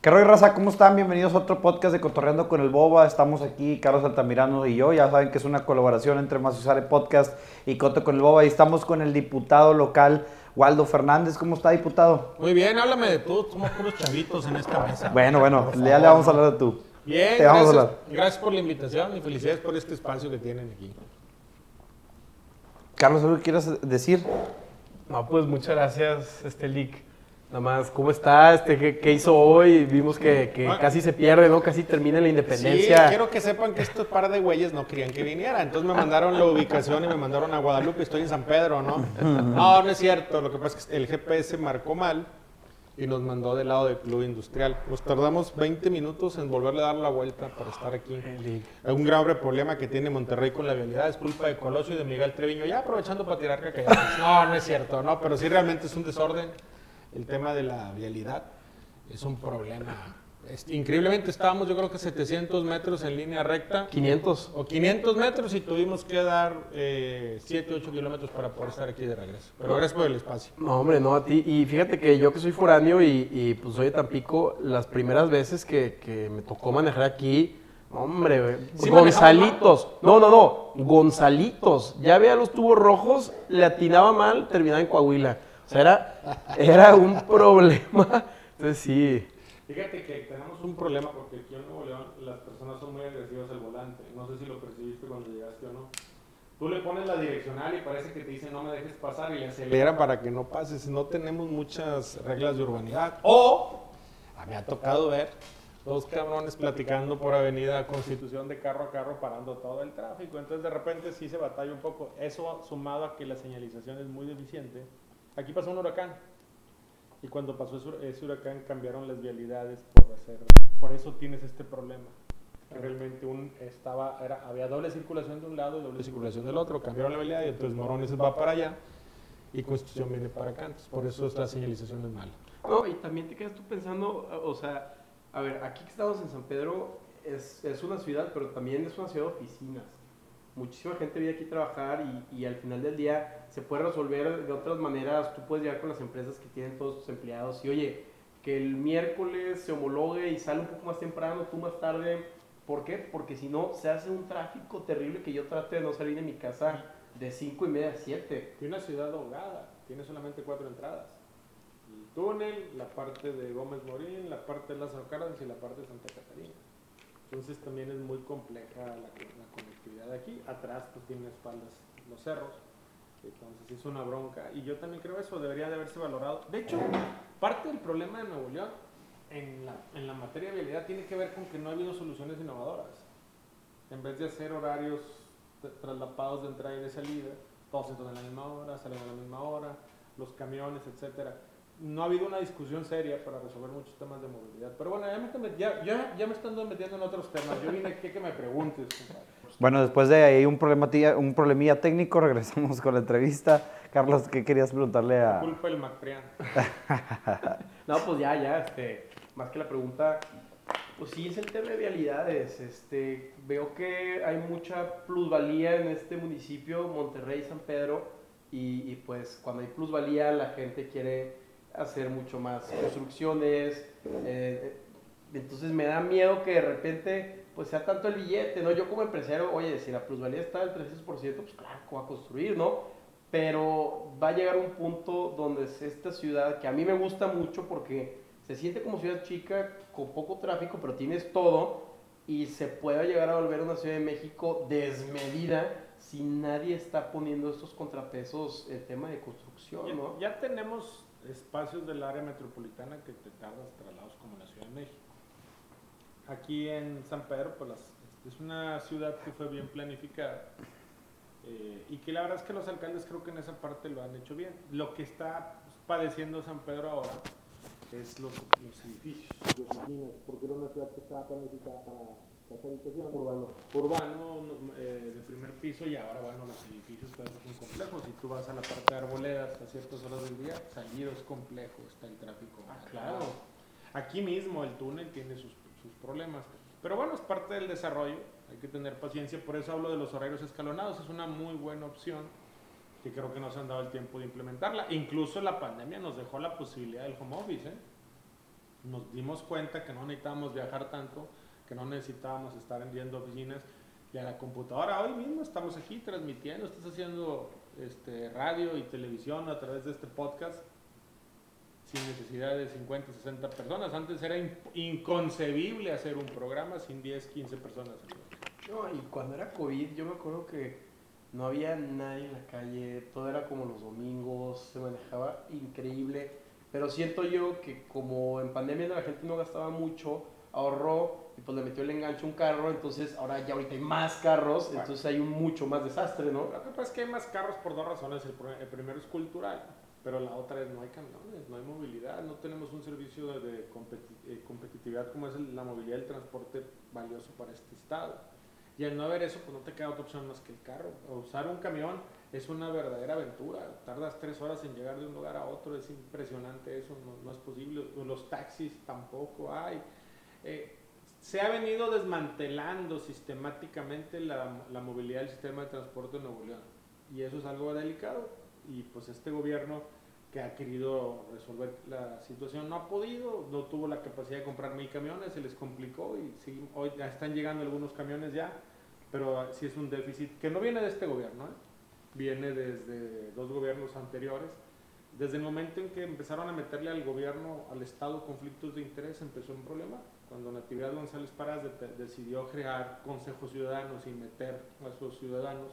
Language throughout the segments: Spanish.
¿Qué rollo, raza? ¿Cómo están? Bienvenidos a otro podcast de Cotorreando con el Boba. Estamos aquí, Carlos Altamirano y yo. Ya saben que es una colaboración entre Masusare Podcast y Coto con el Boba. Y estamos con el diputado local, Waldo Fernández. ¿Cómo está, diputado? Muy bien, háblame de tú. Somos puros chavitos en esta mesa. Bueno, bueno, ya le vamos a hablar de tú. Bien, Te vamos a gracias, hablar. gracias por la invitación y felicidades por este espacio que tienen aquí. Carlos, ¿algo que quieras decir? No, pues muchas gracias, este Lick. Nada más, ¿cómo está? Este, ¿qué, qué hizo hoy? Vimos que, que casi se pierde, ¿no? Casi termina la Sí, independencia. quiero que sepan que estos par de güeyes no querían que viniera. Entonces me mandaron la ubicación y me mandaron a Guadalupe. Estoy en San Pedro, ¿no? No, no es cierto. Lo que pasa es que el GPS marcó mal y nos mandó del lado del Club Industrial. Nos tardamos 20 minutos en volverle a dar la vuelta para estar aquí. Es un grave problema que tiene Monterrey con la vialidad. Es culpa de Colosio y de Miguel Treviño. Ya aprovechando para tirar caca. No, no es cierto, no, pero sí realmente es un desorden. El tema de la vialidad es un problema. Es- increíblemente estábamos, yo creo que 700 metros en línea recta 500. o 500 metros y tuvimos que dar eh, 7, 8 kilómetros para poder estar aquí de regreso. Pero gracias por el espacio. No, hombre, no a ti. Y fíjate que yo que soy foráneo y, y, pues soy de Tampico, las primeras veces que, que me tocó manejar aquí, hombre, ¿Sí Gonzalitos. No, no, no, Gonzalitos. Ya veía los tubos rojos, le atinaba mal, terminaba en Coahuila. Sea, era, era un problema. Entonces sí. Fíjate que tenemos un problema porque aquí en Nuevo León las personas son muy agresivas al volante. No sé si lo percibiste cuando llegaste o no. Tú le pones la direccional y parece que te dice no me dejes pasar y le acelera para que no pases. No tenemos muchas reglas de urbanidad. O a ha tocado ver dos cabrones platicando por avenida Constitución de carro a carro parando todo el tráfico. Entonces de repente sí se batalla un poco. Eso sumado a que la señalización es muy deficiente. Aquí pasó un huracán. Y cuando pasó ese, huracán cambiaron las vialidades por hacer, por eso tienes este problema. Que realmente un estaba, era, había doble circulación de un lado y doble circulación del otro, cambiaron la vialidad y entonces Morones va para allá y Constitución viene para acá. Entonces, por eso esta señalización es mala. No, y también te quedas tú pensando, o sea, a ver, aquí que estamos en San Pedro es, es una ciudad, pero también es una ciudad de oficinas. Muchísima gente viene aquí a trabajar y, y al final del día se puede resolver de otras maneras. Tú puedes llegar con las empresas que tienen todos sus empleados y, oye, que el miércoles se homologue y sale un poco más temprano, tú más tarde. ¿Por qué? Porque si no, se hace un tráfico terrible que yo trate de no salir de mi casa de 5 y media a 7. Y una ciudad ahogada, tiene solamente cuatro entradas. El túnel, la parte de Gómez Morín, la parte de Lázaro Cárdenas y la parte de Santa Catarina. Entonces también es muy compleja la, la conectividad aquí. Atrás pues tiene espaldas los cerros. Entonces es una bronca. Y yo también creo eso debería de haberse valorado. De hecho, parte del problema de Nuevo León en la, en la materia de vialidad tiene que ver con que no ha habido soluciones innovadoras. En vez de hacer horarios tra- traslapados de entrada y de salida, todos entran a la misma hora, salen a la misma hora, los camiones, etcétera. No ha habido una discusión seria para resolver muchos temas de movilidad. Pero bueno, ya me, met- ya, ya, ya me están metiendo en otros temas. Yo vine aquí a que me preguntes, compadre. Bueno, después de ahí un, un problemilla técnico, regresamos con la entrevista. Carlos, ¿qué querías preguntarle a...? Culpa del Macprián. No, pues ya, ya, este, más que la pregunta, pues sí es el tema de vialidades. Este, veo que hay mucha plusvalía en este municipio, Monterrey, San Pedro, y, y, pues cuando hay plusvalía la gente quiere hacer mucho más construcciones. eh, entonces me da miedo que de repente pues sea tanto el billete, ¿no? Yo como empresario, oye, si la plusvalía está del 300%, pues claro voy a construir, ¿no? pero va a llegar un punto donde es esta ciudad que a mí me gusta mucho porque se siente como ciudad chica con poco tráfico, pero tienes todo y se puede llegar a volver una ciudad de México desmedida si nadie está poniendo estos contrapesos el tema de construcción, Ya, ¿no? ya tenemos espacios del área metropolitana que te tardas traslados como la Ciudad de México. Aquí en San Pedro, pues es una ciudad que fue bien planificada eh, y que la verdad es que los alcaldes creo que en esa parte lo han hecho bien. Lo que está padeciendo San Pedro ahora es los, los edificios, porque era una ciudad que estaba planificada para habitación urbano, urbano no, eh, de primer piso y ahora bueno los edificios cada vez son complejos. Si tú vas a la parte de arboledas a ciertas horas del día, salir es complejo, está el tráfico. Ah, claro. Aquí mismo el túnel tiene sus, sus problemas. Pero bueno, es parte del desarrollo, hay que tener paciencia, por eso hablo de los horarios escalonados, es una muy buena opción que creo que nos han dado el tiempo de implementarla. Incluso la pandemia nos dejó la posibilidad del home office. ¿eh? nos dimos cuenta que no necesitábamos viajar tanto, que no necesitábamos estar a oficinas y a la computadora. Hoy mismo estamos aquí transmitiendo, estás haciendo este, radio y televisión a través de este podcast sin necesidad de 50, 60 personas. Antes era inconcebible hacer un programa sin 10, 15 personas. No, y cuando era COVID, yo me acuerdo que no había nadie en la calle, todo era como los domingos, se manejaba increíble. Pero siento yo que como en pandemia la gente no gastaba mucho, ahorró y pues le metió el enganche a un carro, entonces ahora ya ahorita hay más carros, entonces hay un mucho más desastre, ¿no? Lo que pasa es que hay más carros por dos razones. El, primero es cultural, pero la otra es no hay camiones, no hay movilidad, no tenemos un servicio de, eh, competitividad como es la movilidad del transporte valioso para este estado. Y al no haber eso, pues no te queda otra opción más que el carro. usar un camión es una verdadera aventura. Tardas tres horas en llegar de un lugar a otro, es impresionante eso, no, es posible. Los taxis tampoco hay. Eh, se ha venido desmantelando sistemáticamente la, la, movilidad del sistema de transporte de Nuevo León. Y eso es algo delicado. Y pues este gobierno que ha querido resolver la situación no ha podido, no tuvo la capacidad de comprar mil camiones, se les complicó y sí, hoy ya están llegando algunos camiones ya, pero sí es un déficit que no viene de este gobierno, ¿eh? viene desde dos gobiernos anteriores. Desde el momento en que empezaron a meterle al gobierno, al Estado, conflictos de interés, empezó un problema. Cuando Natividad González Parás decidió crear consejos ciudadanos y meter a esos ciudadanos,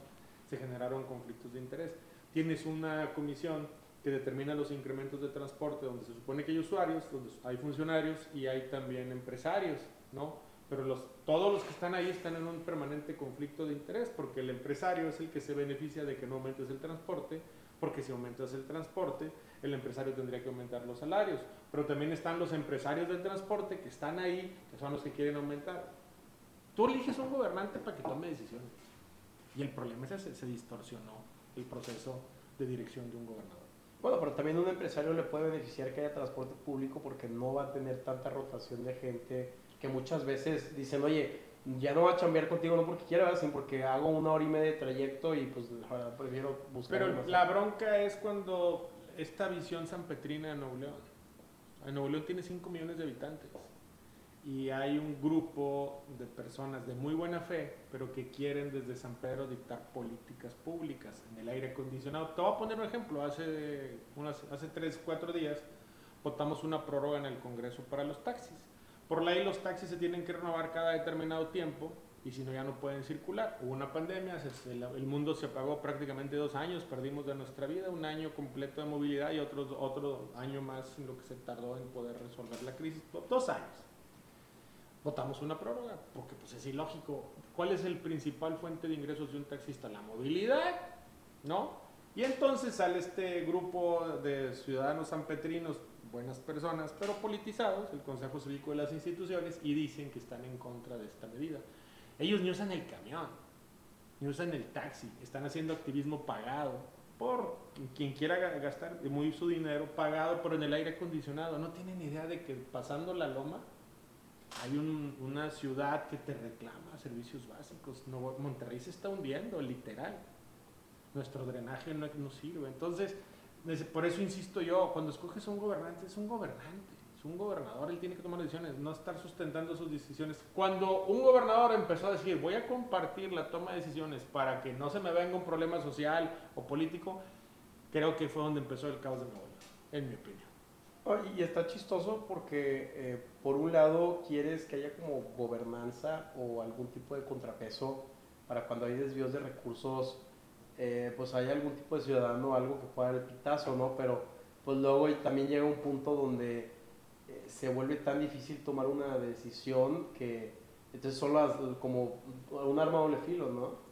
se generaron conflictos de interés. Tienes una comisión que determina los incrementos de transporte, donde se supone que hay usuarios, donde hay funcionarios y hay también empresarios, ¿no? Pero los, todos los que están ahí están en un permanente conflicto de interés, porque el empresario es el que se beneficia de que no aumentes el transporte, porque si aumentas el transporte, el empresario tendría que aumentar los salarios. Pero también están los empresarios del transporte que están ahí, que son los que quieren aumentar. Tú eliges un gobernante para que tome decisiones. Y el problema es que se distorsionó el proceso de dirección de un gobernador. Bueno, pero también un empresario le puede beneficiar que haya transporte público porque no va a tener tanta rotación de gente que muchas veces dicen, oye, ya no va a chambear contigo no porque quiera, sino porque hago una hora y media de trayecto y pues prefiero buscar. Pero la bronca es cuando esta visión sanpetrina de Nuevo León. En Nuevo León tiene 5 millones de habitantes y hay un grupo de personas de muy buena fe, pero que quieren desde San Pedro dictar políticas públicas en el aire acondicionado. Te voy a poner un ejemplo. Hace, unas, hace tres, cuatro días votamos una prórroga en el Congreso para los taxis. Por ley los taxis se tienen que renovar cada determinado tiempo y si no ya no pueden circular. Hubo una pandemia, el mundo se apagó prácticamente dos años, perdimos de nuestra vida un año completo de movilidad y otro, otro año más en lo que se tardó en poder resolver la crisis. Dos años votamos una prórroga, porque pues es ilógico. ¿Cuál es el principal fuente de ingresos de un taxista? La movilidad, ¿no? Y entonces sale este grupo de ciudadanos sanpetrinos, buenas personas, pero politizados, el Consejo Cívico de las Instituciones, y dicen que están en contra de esta medida. Ellos ni usan el camión, ni usan el taxi, están haciendo activismo pagado por quien quiera gastar muy su dinero pagado, pero en el aire acondicionado. No tienen idea de que pasando la loma hay una ciudad que te reclama servicios básicos. Monterrey se está hundiendo, literal. Nuestro drenaje no, no sirve. Entonces, por eso insisto yo, cuando escoges a un gobernante, es un gobernante, es un gobernador, él tiene que tomar decisiones, no estar sustentando sus decisiones. Cuando un gobernador empezó a decir, voy a compartir la toma de decisiones para que no se me venga un problema social o político, creo que fue donde empezó el caos de Nuevo en mi opinión. Y está chistoso porque eh, por un lado quieres que haya como gobernanza o algún tipo de contrapeso para cuando hay desvíos de recursos, eh, pues haya algún tipo de ciudadano, algo que pueda dar el pitazo, ¿no? Pero pues luego también llega un punto donde se vuelve tan difícil tomar una decisión que entonces son como un arma doble filo, ¿no?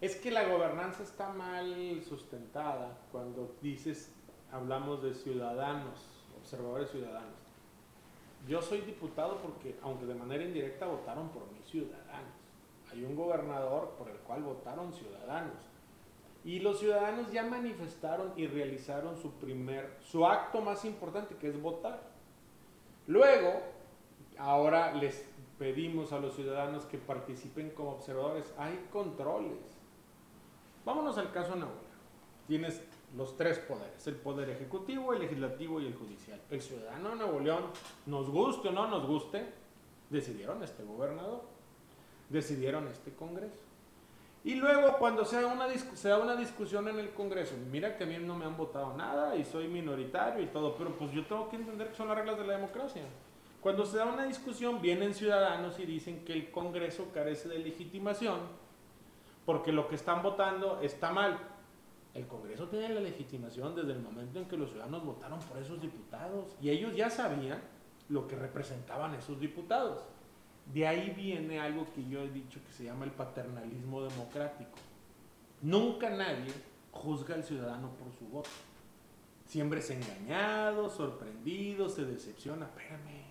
Es que la gobernanza está mal sustentada cuando dices, hablamos de ciudadanos observadores ciudadanos. Yo soy diputado porque, aunque de manera indirecta votaron por mis ciudadanos, hay un gobernador por el cual votaron ciudadanos. Y los ciudadanos ya manifestaron y realizaron su primer, su acto más importante, que es votar. Luego, ahora les pedimos a los ciudadanos que participen como observadores. Hay controles. Vámonos al caso Nahuel. Tienes los tres poderes, el poder ejecutivo, el legislativo y el judicial. El ciudadano de Nuevo León, nos guste o no nos guste, decidieron este gobernador, decidieron este Congreso. Y luego cuando se da, una se da una discusión en el Congreso, mira que a mí no me han votado nada y soy minoritario y todo, pero pues yo tengo que entender que son las reglas de la democracia. Cuando se da una discusión, vienen ciudadanos y dicen que el Congreso carece de legitimación porque lo que están votando está mal. El Congreso tiene la legitimación desde el momento en que los ciudadanos votaron por esos diputados y ellos ya sabían lo que representaban esos diputados. De ahí viene algo que yo he dicho que se llama el paternalismo democrático. Nunca nadie juzga al ciudadano por su voto. Siempre es engañado, sorprendido, se decepciona. Espérame.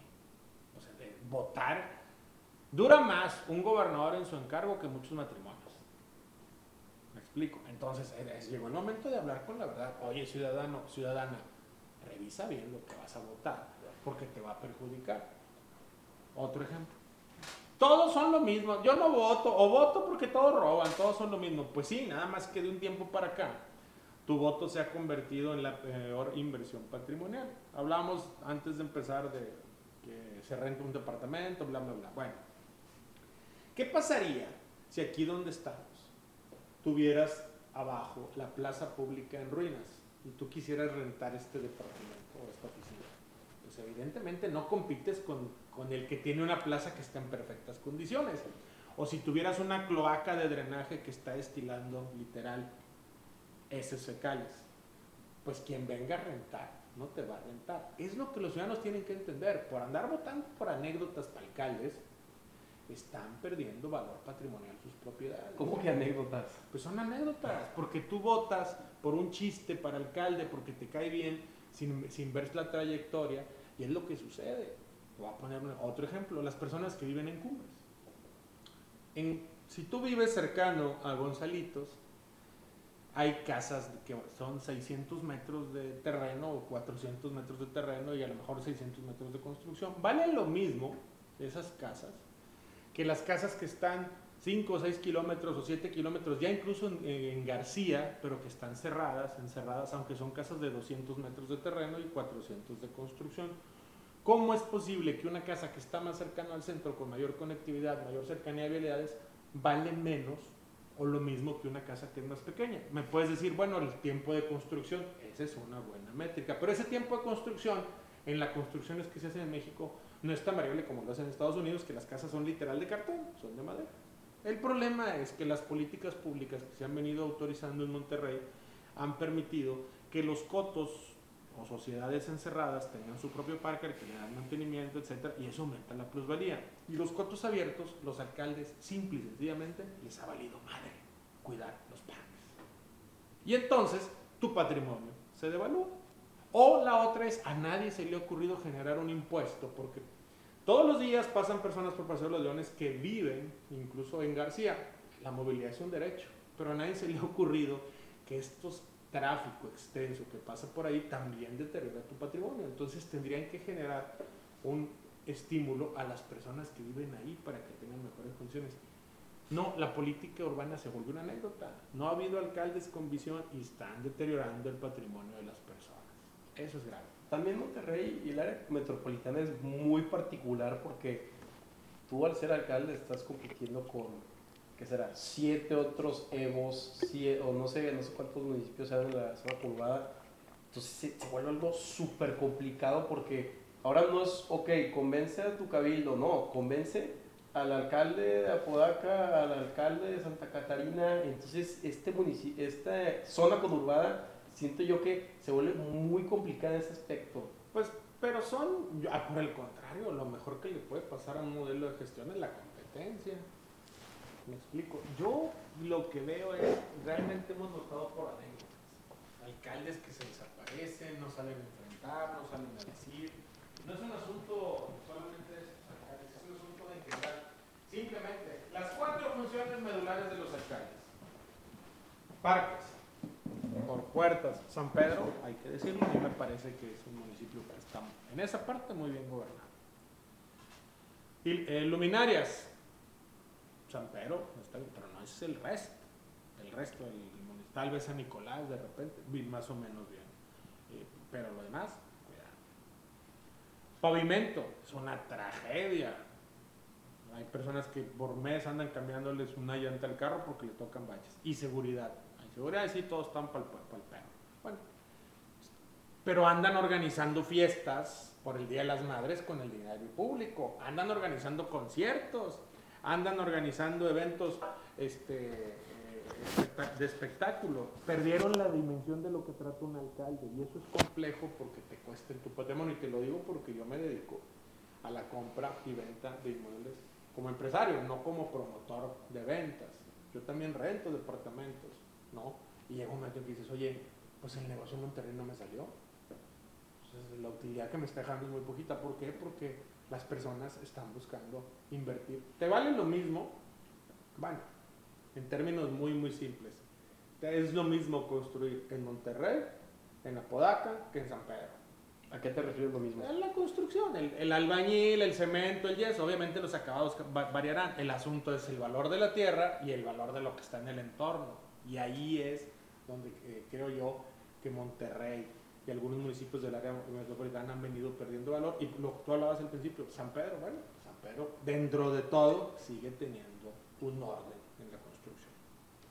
O sea, votar dura más un gobernador en su encargo que muchos matrimonios. Me explico. Entonces, llegó el momento de hablar con la verdad. Oye, ciudadano, ciudadana, revisa bien lo que vas a votar, porque te va a perjudicar. Otro ejemplo. Todos son lo mismo. Yo no voto, o voto porque todos roban, todos son lo mismo. Pues sí, nada más que de un tiempo para acá, tu voto se ha convertido en la peor inversión patrimonial. Hablábamos antes de empezar de que se renta un departamento, bla, bla, bla. Bueno, ¿qué pasaría si aquí donde estamos tuvieras abajo la plaza pública en ruinas y tú quisieras rentar este departamento o esta oficina? Pues evidentemente no compites con con el que tiene una plaza que está en perfectas condiciones. O si tuvieras una cloaca de drenaje que está estilando literal heces fecales, pues quien venga a rentar no te va a rentar. Es lo que los ciudadanos tienen que entender. Por andar votando por anécdotas para alcaldes, están perdiendo valor patrimonial sus propiedades. ¿Cómo que anécdotas? Pues son anécdotas, porque tú votas por un chiste para alcalde, porque te cae bien, sin, sin ver la trayectoria, y es lo que sucede. Voy a poner otro ejemplo, las personas que viven en cumbres. En, si tú vives cercano a Gonzalitos, hay casas que son 600 metros de terreno o 400 metros de terreno y a lo mejor 600 metros de construcción. Vale lo mismo esas casas que las casas que están 5 o 6 kilómetros o 7 kilómetros, ya incluso en, en, García, pero que están cerradas, encerradas, aunque son casas de 200 metros de terreno y 400 de construcción. ¿Cómo es posible que una casa que está más cercana al centro, con mayor conectividad, mayor cercanía de habilidades, vale menos o lo mismo que una casa que es más pequeña? Me puedes decir, bueno, el tiempo de construcción, esa es una buena métrica, pero ese tiempo de construcción en las construcciones que se hacen en México no es tan variable como lo hacen en Estados Unidos, que las casas son literal de cartón, son de madera. El problema es que las políticas públicas que se han venido autorizando en Monterrey han permitido que los cotos o sociedades encerradas tengan su propio parque que le dan mantenimiento, etcétera, y eso aumenta la plusvalía. Y los cotos abiertos, los alcaldes, simple y sencillamente, les ha valido madre cuidar los parques. Y entonces tu patrimonio se devalúa. O la otra es, a nadie se le ha ocurrido generar un impuesto, porque todos los días pasan personas por Paseo de los Leones que viven, incluso en García. La movilidad es un derecho, pero a nadie se le ha ocurrido que estos tráfico extenso que pasa por ahí también deteriora tu patrimonio. Entonces tendrían que generar un estímulo a las personas que viven ahí para que tengan mejores condiciones. No, la política urbana se vuelve una anécdota. No ha habido alcaldes con visión y están deteriorando el patrimonio de las personas. Eso es grave. También Monterrey y el área metropolitana es muy particular porque tú al ser alcalde estás compitiendo con ¿qué será? Siete otros EVOs, o no sé, no sé cuántos municipios hay en la zona poblada. Entonces se, vuelve algo súper complicado porque ahora no es, ok, convence a tu cabildo, no, convence al alcalde de Apodaca, al alcalde de Santa Catarina. Entonces este municipio, esta zona conurbada, siento yo que se vuelve muy complicada en ese aspecto. Pues, pero son, por el contrario, lo mejor que le puede pasar a un modelo de gestión es la competencia. Me explico. Yo lo que veo es, realmente hemos notado por anécdotas. Alcaldes que se desaparecen, no salen a enfrentar, no salen a decir. No es un asunto solamente de esos alcaldes, es un asunto de integrar. Simplemente, las cuatro funciones medulares de los alcaldes. Parques, por puertas, San Pedro, hay que decirlo, a mí me parece que es un municipio que está en esa parte muy bien gobernado. Y, eh, luminarias, San Pedro, pero no es el resto. El resto, el, municipio, tal vez San Nicolás de repente, más o menos bien. Eh, pero lo demás, cuidado. Pavimento, es una tragedia. Hay personas que por mes andan cambiándoles una llanta al carro porque le tocan baches. Y seguridad. Hay seguridad, sí, todos están para el perro. Bueno, pero andan organizando fiestas por el Día de las Madres con el dinero público, andan organizando conciertos, andan organizando eventos este, de espectáculo. Perdieron la dimensión de lo que trata un alcalde y eso es complejo porque te cuesta en tu patrimonio y te lo digo porque yo me dedico a la compra y venta de inmuebles como empresario, no como promotor de ventas. Yo también rento departamentos, ¿no? Y llega un momento en que dices, oye, pues el negocio en Monterrey no me salió la utilidad que me está dejando es muy poquita. ¿Por qué? Porque las personas están buscando invertir. ¿Te vale lo mismo? Bueno, en términos muy, muy simples. Es lo mismo construir en Monterrey, en Apodaca, que en San Pedro. ¿A qué te refieres lo mismo? En la construcción, el, el, albañil, el cemento, el yeso, obviamente los acabados variarán. El asunto es el valor de la tierra y el valor de lo que está en el entorno. Y ahí es donde eh, creo yo que Monterrey y algunos municipios del área metropolitana han venido perdiendo valor. Y lo que tú hablabas al principio, San Pedro, bueno, San Pedro, dentro de todo, sigue teniendo un orden en la construcción.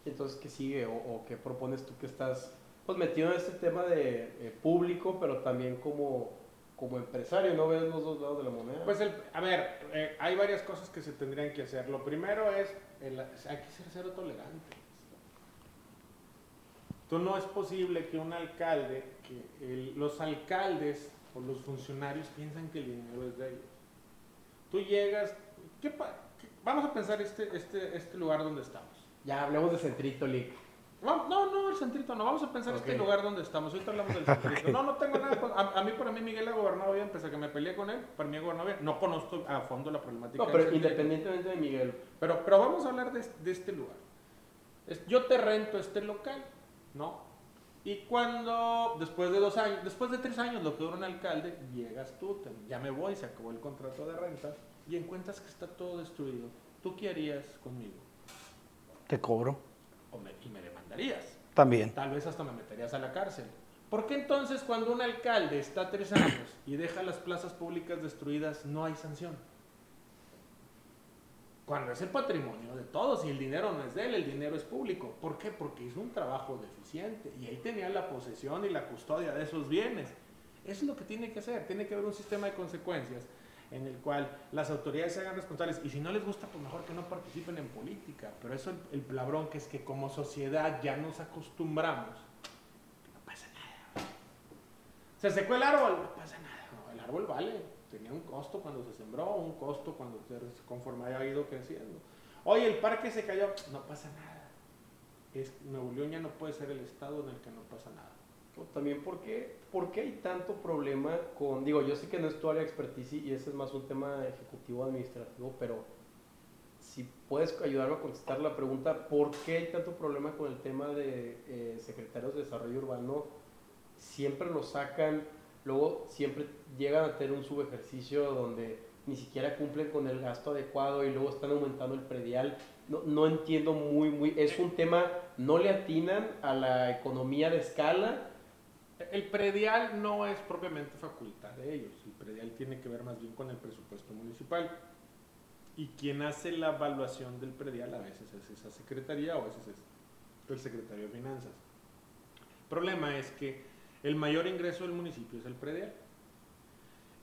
Entonces, ¿qué sigue o, qué propones tú que estás pues, metido en este tema de eh, público, pero también como, como empresario? ¿No ves los dos lados de la moneda? Pues, a ver, eh, hay varias cosas que se tendrían que hacer. Lo primero es, hay que ser cero tolerante. Entonces no es posible que un alcalde, que los alcaldes o los funcionarios piensan que el dinero es de ellos. Tú llegas, ¿qué, vamos a pensar este, este, este lugar donde estamos. Ya hablemos de Centrito, Lick. No, no, el Centrito no. Vamos a pensar este lugar donde estamos. Ahorita hablamos del Centrito. No, no tengo nada. A, mí, para mí, Miguel ha gobernado bien, pese a que me peleé con él. Para mí ha gobernado bien. No conozco a fondo la problemática. No, pero independientemente de Miguel. Pero, pero vamos a hablar de, de este lugar. Yo te rento este local ¿no? Y cuando, después de dos años, después de tres años, lo que dura un alcalde, llegas tú, ya me voy, se acabó el contrato de renta, y encuentras que está todo destruido. ¿Tú qué harías conmigo? Te cobro. y me demandarías. También. Tal vez hasta me meterías a la cárcel. ¿Por qué entonces cuando un alcalde está tres años y deja las plazas públicas destruidas no hay sanción? Cuando es el patrimonio de todos y el dinero no es de él, el dinero es público. ¿Por qué? Porque hizo un trabajo deficiente y ahí tenía la posesión y la custodia de esos bienes. Eso es lo que tiene que hacer, tiene que haber un sistema de consecuencias en el cual las autoridades se hagan responsables y si no les gusta, pues mejor que no participen en política. Pero eso el, el que es que como sociedad ya nos acostumbramos, no pasa nada. Se secó el árbol, no pasa nada, el árbol vale tenía un costo cuando se sembró, un costo cuando conforme haya ido creciendo. Oye, el parque se cayó, no pasa nada. Es, Nuevo León ya no puede ser el estado en el que no pasa nada. También, ¿por qué, ¿por qué hay tanto problema con, digo, yo sé que no es tu área de expertise y ese es más un tema ejecutivo administrativo, pero si puedes ayudarme a contestar la pregunta, ¿por qué hay tanto problema con el tema de eh, secretarios de desarrollo urbano? Siempre lo sacan luego siempre llegan a tener un subejercicio donde ni siquiera cumplen con el gasto adecuado y luego están aumentando el predial. No, no entiendo muy, muy, es un tema, no le atinan a la economía de escala. El predial no es propiamente facultad de ellos, el predial tiene que ver más bien con el presupuesto municipal. Y quien hace la evaluación del predial a veces es esa secretaría o a veces es el secretario de finanzas. El problema es que el mayor ingreso del municipio es el predial.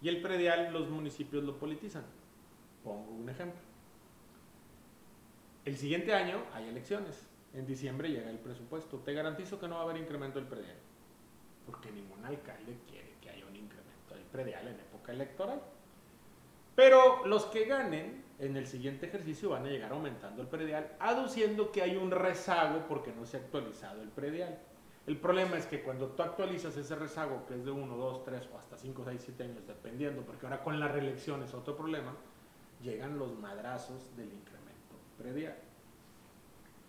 Y el predial los municipios lo politizan. Pongo un ejemplo. El siguiente año hay elecciones. En diciembre llega el presupuesto. Te garantizo que no va a haber incremento del predial. Porque ningún alcalde quiere que haya un incremento del predial en época electoral. Pero los que ganen en el siguiente ejercicio van a llegar aumentando el predial, aduciendo que hay un rezago porque no se ha actualizado el predial. El problema es que cuando tú actualizas ese rezago, que es de 1, 2, 3 o hasta 5, 6, 7 años, dependiendo, porque ahora con la reelección es otro problema, llegan los madrazos del incremento predial.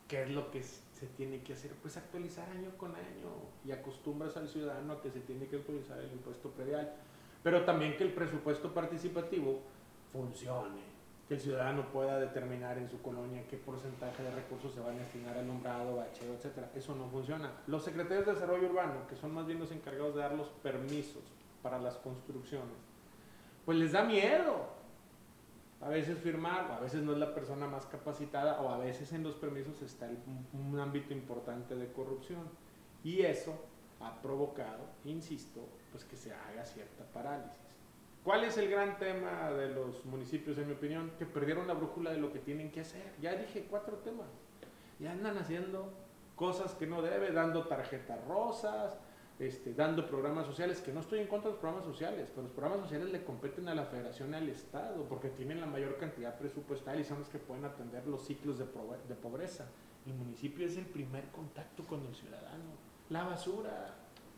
¿Qué es lo que se tiene que hacer? Pues actualizar año con año y acostumbras al ciudadano a que se tiene que actualizar el impuesto predial, pero también que el presupuesto participativo funcione. Que el ciudadano pueda determinar en su colonia qué porcentaje de recursos se van a destinar al nombrado, bacheo, etcétera. Eso no funciona. Los secretarios de desarrollo urbano, que son más bien los encargados de dar los permisos para las construcciones, pues les da miedo a veces firmar, o a veces no es la persona más capacitada, o a veces en los permisos está un, un ámbito importante de corrupción. Y eso ha provocado, insisto, pues que se haga cierta parálisis. ¿Cuál es el gran tema de los municipios, en mi opinión? Que perdieron la brújula de lo que tienen que hacer. Ya dije cuatro temas. Ya andan haciendo cosas que no debe, dando tarjetas rosas, este, dando programas sociales, que no estoy en contra de los programas sociales, pero los programas sociales le competen a la federación y al Estado, porque tienen la mayor cantidad presupuestal y son los que pueden atender los ciclos de, de pobreza. El municipio es el primer contacto con el ciudadano. La basura,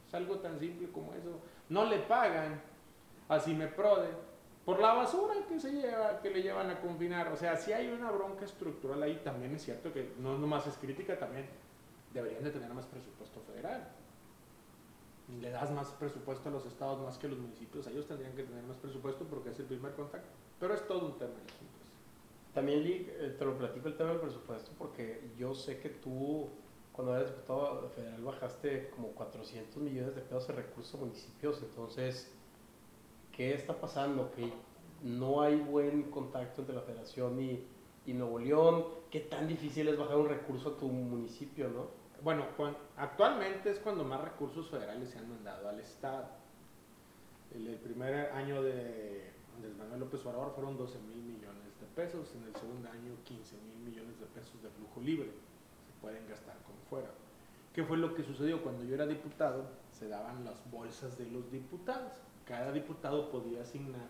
es algo tan simple como eso. No le pagan a Cimeprode por la basura que se lleva, que le llevan a confinar. O sea, si hay una bronca estructural ahí, también es cierto que no nomás es crítica, también deberían de tener más presupuesto federal le das más presupuesto a los estados más que a los municipios, ellos tendrían que tener más presupuesto porque es el primer contacto. Pero es todo un tema. También, Lee, eh, te lo platico el tema del presupuesto porque yo sé que tú, cuando eras diputado federal, bajaste como 400 millones de pesos de recursos a municipios. Entonces, ¿qué está pasando? Que no hay buen contacto entre la federación y, Nuevo León. ¿Qué tan difícil es bajar un recurso a tu municipio, no? bueno, actualmente es cuando más recursos federales se han mandado al Estado. El, primer año de Manuel López Obrador fueron 12 mil millones de pesos, en el segundo año 15 mil millones de pesos de flujo libre, se pueden gastar como fuera. ¿Qué fue lo que sucedió? Cuando yo era diputado, se daban las bolsas de los diputados. Cada diputado podía asignar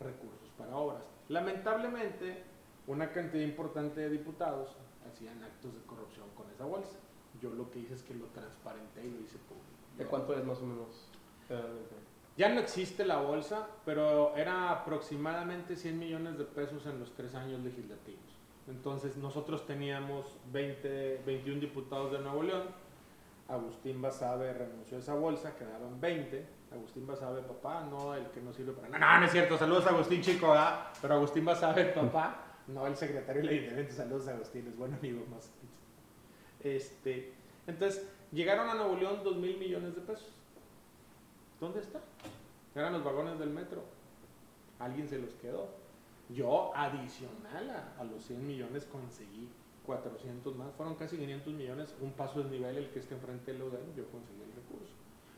recursos para obras. Lamentablemente, una cantidad importante de diputados hacían actos de corrupción con esa bolsa yo lo que hice es que lo transparenté y lo hice público. ¿De cuánto es más o menos? Ya no existe la bolsa, pero era aproximadamente 100 millones de pesos en los tres años legislativos. Entonces nosotros teníamos 20, 21 diputados de Nuevo León, Agustín Basabe renunció a esa bolsa, quedaban 20. Agustín Basabe, papá, no, el que no sirve para nada. No, no es cierto, saludos a Agustín Chico. Pero Agustín Basabe, papá, no el secretario de la saludos a Agustín, es buen amigo más. Este, entonces, llegaron a Nuevo León 2 mil millones de pesos. ¿Dónde está? Eran los vagones del metro. Alguien se los quedó. Yo, adicional a, los 100 millones, conseguí 400 más. Fueron casi 500 millones. Un paso de nivel, el que está enfrente del UDEM, yo conseguí el recurso.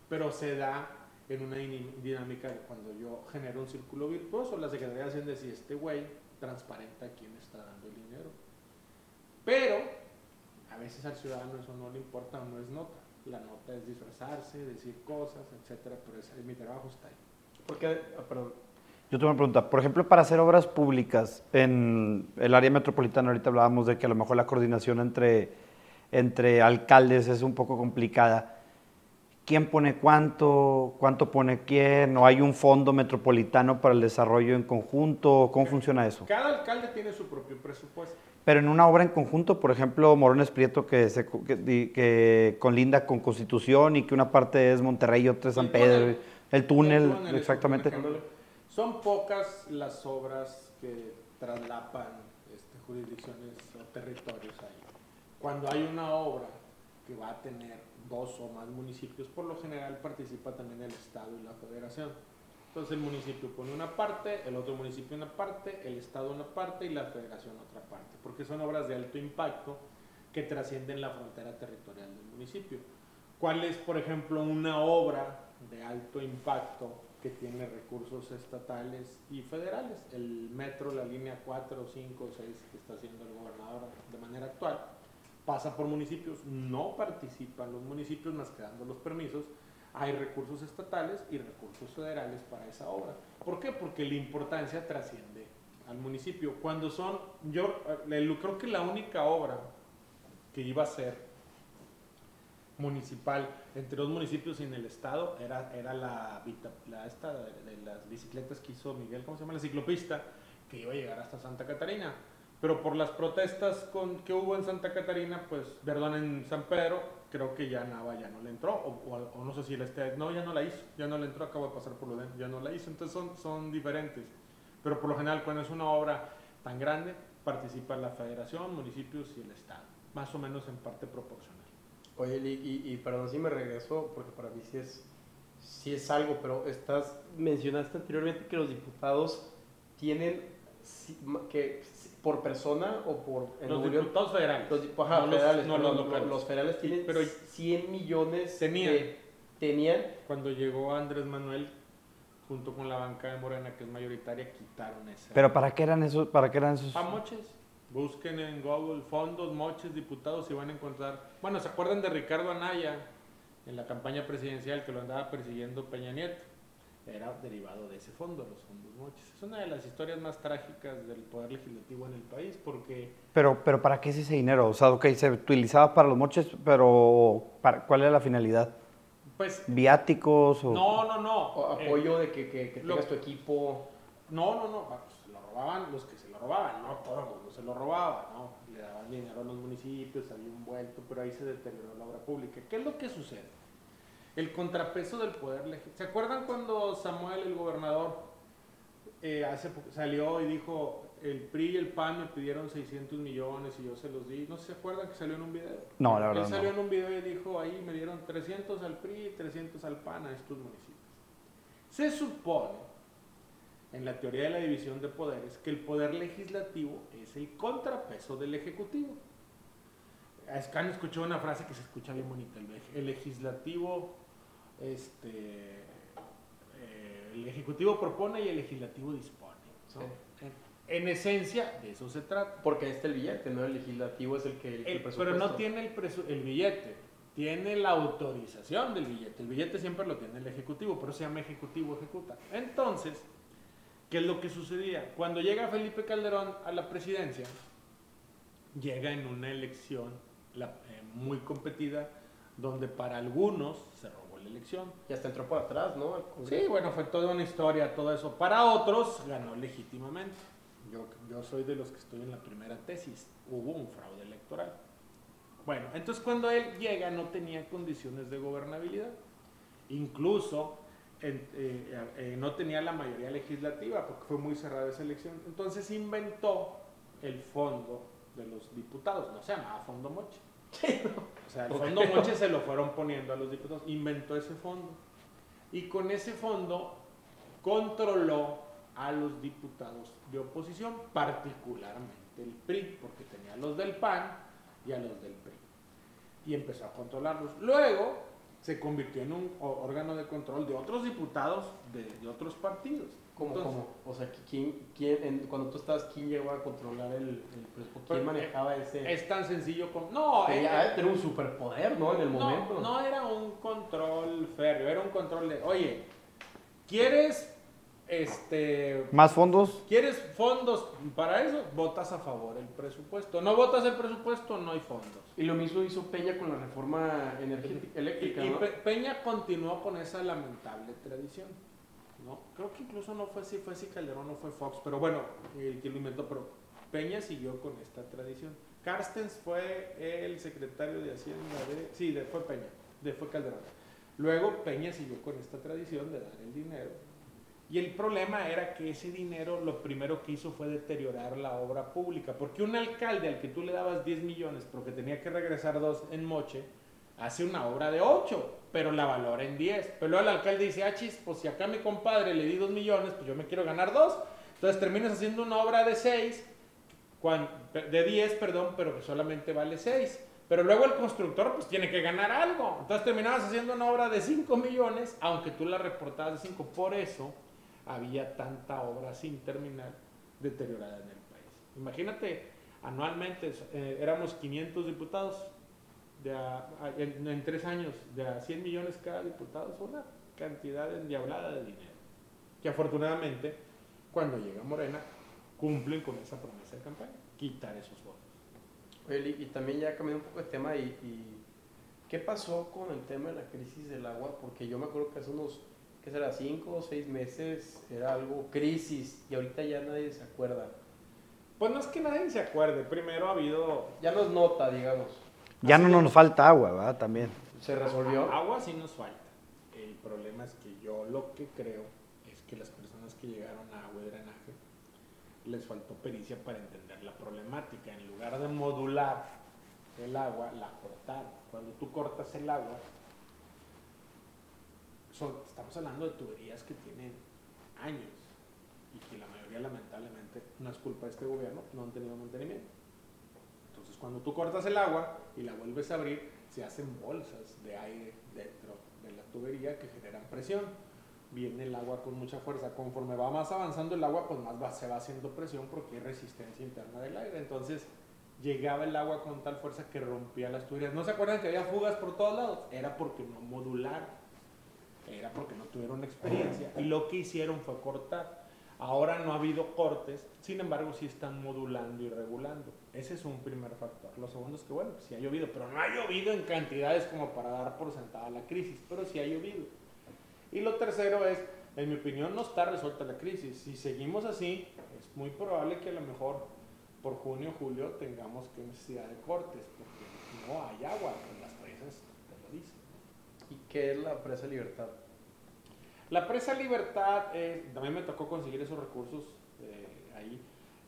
Pero se da en una dinámica de cuando yo genero un círculo virtuoso, la Secretaría de Hacienda decía, este güey transparenta a quién está dando el dinero. Pero a veces al ciudadano eso no le importa o no es nota. La nota es disfrazarse, decir cosas, etcétera, pero es, mi trabajo está ahí. Porque, ah, perdón. Yo tengo una pregunta. Por ejemplo, para hacer obras públicas en el área metropolitana, ahorita hablábamos de que a lo mejor la coordinación entre, entre alcaldes es un poco complicada. ¿Quién pone cuánto? ¿Cuánto pone quién? ¿O hay un fondo metropolitano para el desarrollo en conjunto? ¿Cómo funciona eso? Cada alcalde tiene su propio presupuesto. Pero en una obra en conjunto, por ejemplo, Morones Prieto, que, se, que, conlinda con Constitución y que una parte es Monterrey y otra es San Pedro, el túnel, exactamente. Son pocas las obras que traslapan este, jurisdicciones o territorios ahí. Cuando hay una obra que va a tener dos o más municipios, por lo general participa también el Estado y la Federación. Entonces el municipio pone una parte, el otro municipio una parte, el Estado una parte y la Federación otra parte, porque son obras de alto impacto que trascienden la frontera territorial del municipio. ¿Cuál es, por ejemplo, una obra de alto impacto que tiene recursos estatales y federales? El metro, la línea 4, 5, 6 que está haciendo el gobernador de manera actual, pasa por municipios, no participan los municipios más que dando los permisos, hay recursos estatales y recursos federales para esa obra. ¿Por qué? Porque la importancia trasciende al municipio. Cuando son, yo eh, creo que la única obra que iba a ser municipal entre dos municipios y en el estado era, era la, la esta de, las bicicletas que hizo Miguel, ¿cómo se llama? La ciclopista, que iba a llegar hasta Santa Catarina. Pero por las protestas con, que hubo en Santa Catarina, pues, perdón, en San Pedro, creo que ya Nava ya no le entró, o, no sé si el este, no, ya no la hizo, ya no le entró, acabo de pasar por lo de, ya no la hizo, entonces son, son diferentes. Pero por lo general, cuando es una obra tan grande, participa la federación, municipios y el Estado, más o menos en parte proporcional. Oye, y, y, perdón si me regreso, porque para mí sí es, sí es algo, pero estás, mencionaste anteriormente que los diputados tienen que por persona o por los diputados federales. Los, ajá, federales, los, los, federales tienen pero 100 millones tenían, tenían. Cuando llegó Andrés Manuel junto con la banca de Morena que es mayoritaria quitaron ese pero para qué eran esos para qué eran esos a moches. Busquen en Google fondos moches diputados y van a encontrar. Bueno se acuerdan de Ricardo Anaya en la campaña presidencial que lo andaba persiguiendo Peña Nieto era derivado de ese fondo, los fondos moches. Es una de las historias más trágicas del poder legislativo en el país porque... Pero, pero ¿para qué es ese dinero? O sea, ok, se utilizaba para los moches, pero ¿para, ¿cuál era la finalidad? Pues... ¿Viáticos o...? No, no, no. apoyo de que, que, tengas tu equipo... No, no, no. Pues, se lo robaban los que se lo robaban. No todo el mundo se lo robaba, ¿no? Le daban dinero a los municipios, había un vuelto, pero ahí se deterioró la obra pública. ¿Qué es lo que sucede? El contrapeso del poder legislativo. ¿Se acuerdan cuando Samuel, el gobernador, eh, hace salió y dijo, el PRI y el PAN me pidieron 600 millones y yo se los di? ¿No se acuerdan que salió en un video? No, la verdad Él salió en un video y dijo, ahí me dieron 300 al PRI y 300 al PAN a estos municipios. Se supone, en la teoría de la división de poderes, que el poder legislativo es el contrapeso del ejecutivo. Escan escuchó una frase que se escucha bien bonita, el legislativo este, eh, el Ejecutivo propone y el Legislativo dispone. En, esencia, de eso se trata. Porque este el billete, ¿no? El Legislativo es el que... El, el pero no tiene el, el billete, tiene la autorización del billete. El billete siempre lo tiene el Ejecutivo, pero se llama Ejecutivo Ejecuta. Entonces, ¿qué es lo que sucedía? Cuando llega Felipe Calderón a la presidencia, llega en una elección eh, muy competida, donde para algunos la elección. Y hasta entró por atrás, ¿no? Sí, bueno, fue toda una historia, todo eso. Para otros, ganó legítimamente. Yo, yo soy de los que estoy en la primera tesis. Hubo un fraude electoral. Bueno, entonces cuando él llega no tenía condiciones de gobernabilidad. Incluso eh, eh, no tenía la mayoría legislativa porque fue muy cerrada esa elección. Entonces inventó el fondo de los diputados. No se llamaba Fondo Moche o sea, el fondo Moche se lo fueron poniendo a los diputados, inventó ese fondo. Y con ese fondo controló a los diputados de oposición, particularmente el PRI, porque tenía a los del PAN y a los del PRI. Y empezó a controlarlos. Luego se convirtió en un órgano de control de otros diputados de, de otros partidos. ¿Cómo, O sea, ¿quién, quién, cuando tú estabas, ¿quién llegó a controlar el, presupuesto? ¿Quién manejaba ese...? Es tan sencillo como... No, era, un superpoder, ¿no? En el momento. No era un control férreo, era un control de, oye, ¿quieres este... ¿Más fondos? ¿Quieres fondos para eso? Votas a favor el presupuesto. No votas el presupuesto, no hay fondos. Y lo mismo hizo Peña con la reforma energética, eléctrica, y Peña continuó con esa lamentable tradición. ¿No? Creo que incluso no fue así, fue así Calderón, no fue Fox, pero bueno, el que lo inventó, pero Peña siguió con esta tradición. Carstens fue el secretario de Hacienda de, sí, de, fue Peña, de, fue Calderón. Luego Peña siguió con esta tradición de dar el dinero. Y el problema era que ese dinero lo primero que hizo fue deteriorar la obra pública, porque un alcalde al que tú le dabas 10 millones, porque tenía que regresar dos en Moche, hace una obra de 8 pero la valora en 10. Pero luego el alcalde dice, ah, chis, pues si acá mi compadre le di 2 millones, pues yo me quiero ganar 2. Entonces terminas haciendo una obra de 6, de 10, perdón, pero que solamente vale 6. Pero luego el constructor pues tiene que ganar algo. Entonces terminabas haciendo una obra de 5 millones, aunque tú la reportabas de 5. Por eso había tanta obra sin terminar deteriorada en el país. Imagínate, anualmente eh, éramos 500 diputados, de en, tres años de a 100 millones cada diputado es una cantidad endiablada de dinero. Que afortunadamente, cuando llega Morena, cumplen con esa promesa de campaña, quitar esos votos. y, también ya cambié un poco de tema y, y, ¿qué pasó con el tema de la crisis del agua? Porque yo me acuerdo que hace unos, ¿qué será? Cinco o seis meses era algo crisis y ahorita ya nadie se acuerda. Pues no es que nadie se acuerde, primero ha habido... Ya nos nota, digamos. Ya no nos falta agua, ¿verdad? También. ¿Se resolvió? Agua sí nos falta. El problema es que yo lo que creo es que las personas que llegaron a agua y drenaje les faltó pericia para entender la problemática. En lugar de modular el agua, la cortaron. Cuando tú cortas el agua, son, estamos hablando de tuberías que tienen años y que la mayoría lamentablemente no es culpa de este gobierno, no han tenido mantenimiento. Entonces cuando tú cortas el agua y la vuelves a abrir, se hacen bolsas de aire dentro de la tubería que generan presión. Viene el agua con mucha fuerza. Conforme va más avanzando el agua, pues más se va haciendo presión porque hay resistencia interna del aire. Entonces llegaba el agua con tal fuerza que rompía las tuberías. ¿No se acuerdan que había fugas por todos lados? Era porque no modularon. Era porque no tuvieron experiencia. Y lo que hicieron fue cortar. Ahora no ha habido cortes, sin embargo sí están modulando y regulando. Ese es un primer factor. Lo segundo es que, bueno, sí ha llovido, pero no ha llovido en cantidades como para dar por sentada la crisis, pero sí ha llovido. Y lo tercero es, en mi opinión, no está resuelta la crisis. Si seguimos así, es muy probable que a lo mejor por junio o julio tengamos que necesidad de cortes, porque no hay agua, en las presas te lo dicen. ¿Y qué es la presa Libertad? La presa Libertad, eh, también me tocó conseguir esos recursos eh, ahí.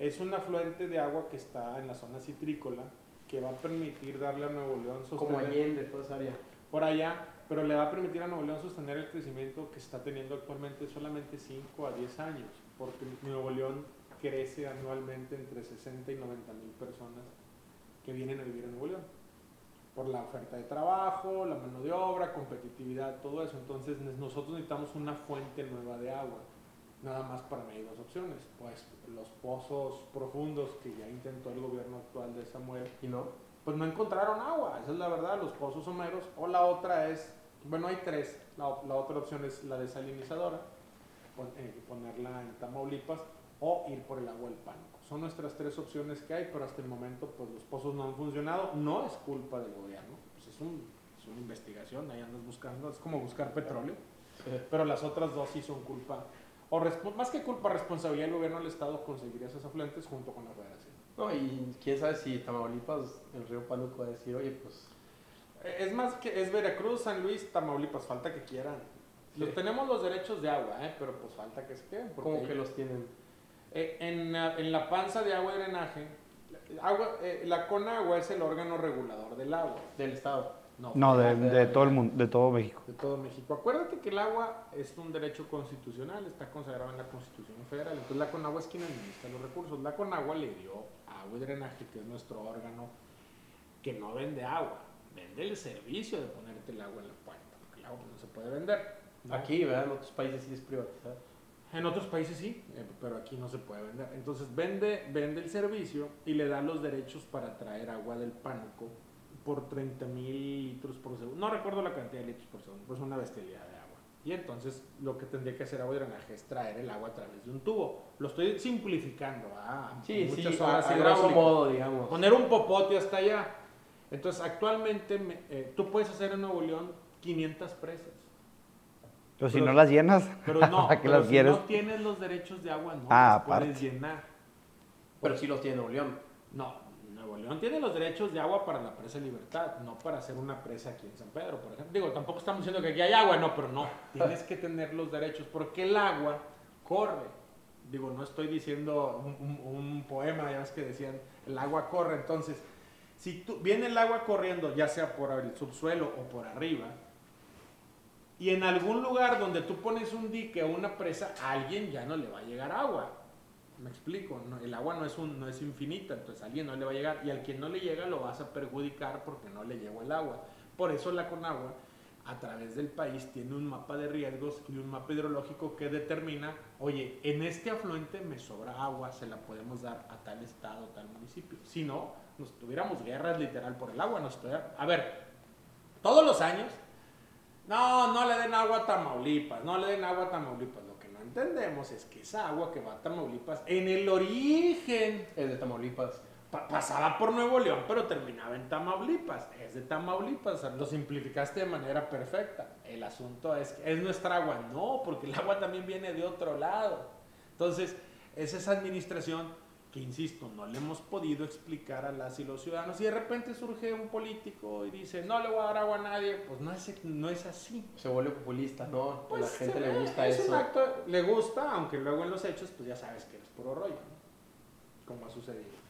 Es un afluente de agua que está en la zona citrícola que va a permitir darle a Nuevo León Como Allende, toda esa área. Por allá, pero le va a permitir a Nuevo León sostener el crecimiento que está teniendo actualmente solamente 5 a 10 años, porque Nuevo León crece anualmente entre 60 y 90 mil personas que vienen a vivir en Nuevo León por la oferta de trabajo, la mano de obra, competitividad, todo eso. Entonces nosotros necesitamos una fuente nueva de agua. Nada más para mí hay dos opciones. Pues los pozos profundos que ya intentó el gobierno actual de Samuel. ¿Y no? Pues no encontraron agua, esa es la verdad, los pozos someros. O la otra es, bueno, hay tres. La, la otra opción es la desalinizadora, eh, ponerla en Tamaulipas o ir por el agua del pánico. Son nuestras tres opciones que hay, pero hasta el momento pues los pozos no han funcionado. No es culpa del gobierno, pues es, un, es una investigación, ahí andas buscando, es como buscar petróleo. Pero las otras dos sí son culpa, o más que culpa, responsabilidad del gobierno del Estado conseguir esos afluentes junto con la federación. No, y quién sabe si Tamaulipas, el río Pánuco va a decir, oye, pues... Es más que es Veracruz, San Luis, Tamaulipas, falta que quieran. tenemos los derechos de agua, ¿eh? pero pues falta que se queden. ¿Cómo que los tienen? Eh, en, en, la panza de agua y drenaje, agua, eh, la CONAGUA es el órgano regulador del agua. Del Estado. No, de, de, todo el mundo, de todo México. De todo México. Acuérdate que el agua es un derecho constitucional, está consagrado en la Constitución Federal. Entonces la CONAGUA es quien administra los recursos. La CONAGUA le dio agua y drenaje, que es nuestro órgano, que no vende agua, vende el servicio de ponerte el agua en la puerta, porque el agua no se puede vender. Aquí, ¿verdad? En otros países sí es privatizado. En otros países sí, eh, pero aquí no se puede vender. Entonces vende, vende el servicio y le da los derechos para traer agua del pánico por 30 mil litros por segundo. No recuerdo la cantidad de litros por segundo, pues una bestialidad de agua. Y entonces lo que tendría que hacer agua de drenaje es traer el agua a través de un tubo. Lo estoy simplificando. Ah, sí, muchas sí, horas a, modo, digamos. Poner un popote hasta allá. Entonces actualmente eh, tú puedes hacer en Nuevo León 500 presas. Pero, si no las llenas, pero no, pero si no tienes los derechos de agua, no ah, las puedes llenar. Pero sí los tiene Nuevo León. No, León tiene los derechos de agua para la presa Libertad, no para hacer una presa aquí en San Pedro, por ejemplo. Digo, tampoco estamos diciendo que aquí hay agua, no, pero no, tienes que tener los derechos, porque el agua corre. Digo, no estoy diciendo un, poema, ya que decían, el agua corre, entonces, si viene el agua corriendo, ya sea por el subsuelo o por arriba, y en algún lugar donde tú pones un dique o una presa, a alguien ya no le va a llegar agua. Me explico, el agua no es, un, no es infinita, entonces a alguien no le va a llegar y al quien no le llega lo vas a perjudicar porque no le llegó el agua. Por eso la Conagua a través del país tiene un mapa de riesgos y un mapa hidrológico que determina, oye, en este afluente me sobra agua, se la podemos dar a tal estado, tal municipio. Si no, nos tuviéramos guerras literal por el agua. Nos a ver, todos los años no, no le den agua a Tamaulipas, no le den agua a Tamaulipas. Entendemos es que esa agua que va a Tamaulipas, en el origen... Es de Tamaulipas. pasaba por Nuevo León, pero terminaba en Tamaulipas. Es de Tamaulipas, lo simplificaste de manera perfecta. El asunto es que es nuestra agua. No, porque el agua también viene de otro lado. Entonces, es esa administración que insisto, no le hemos podido explicar a las y los ciudadanos. Y de repente surge un político y dice, no le voy a dar agua a nadie, pues no es, no es así. Se vuelve populista, ¿no? Pues la gente le gusta es eso. Un acto, le gusta, aunque luego en los hechos, pues ya sabes que es puro rollo. como ha sucedido.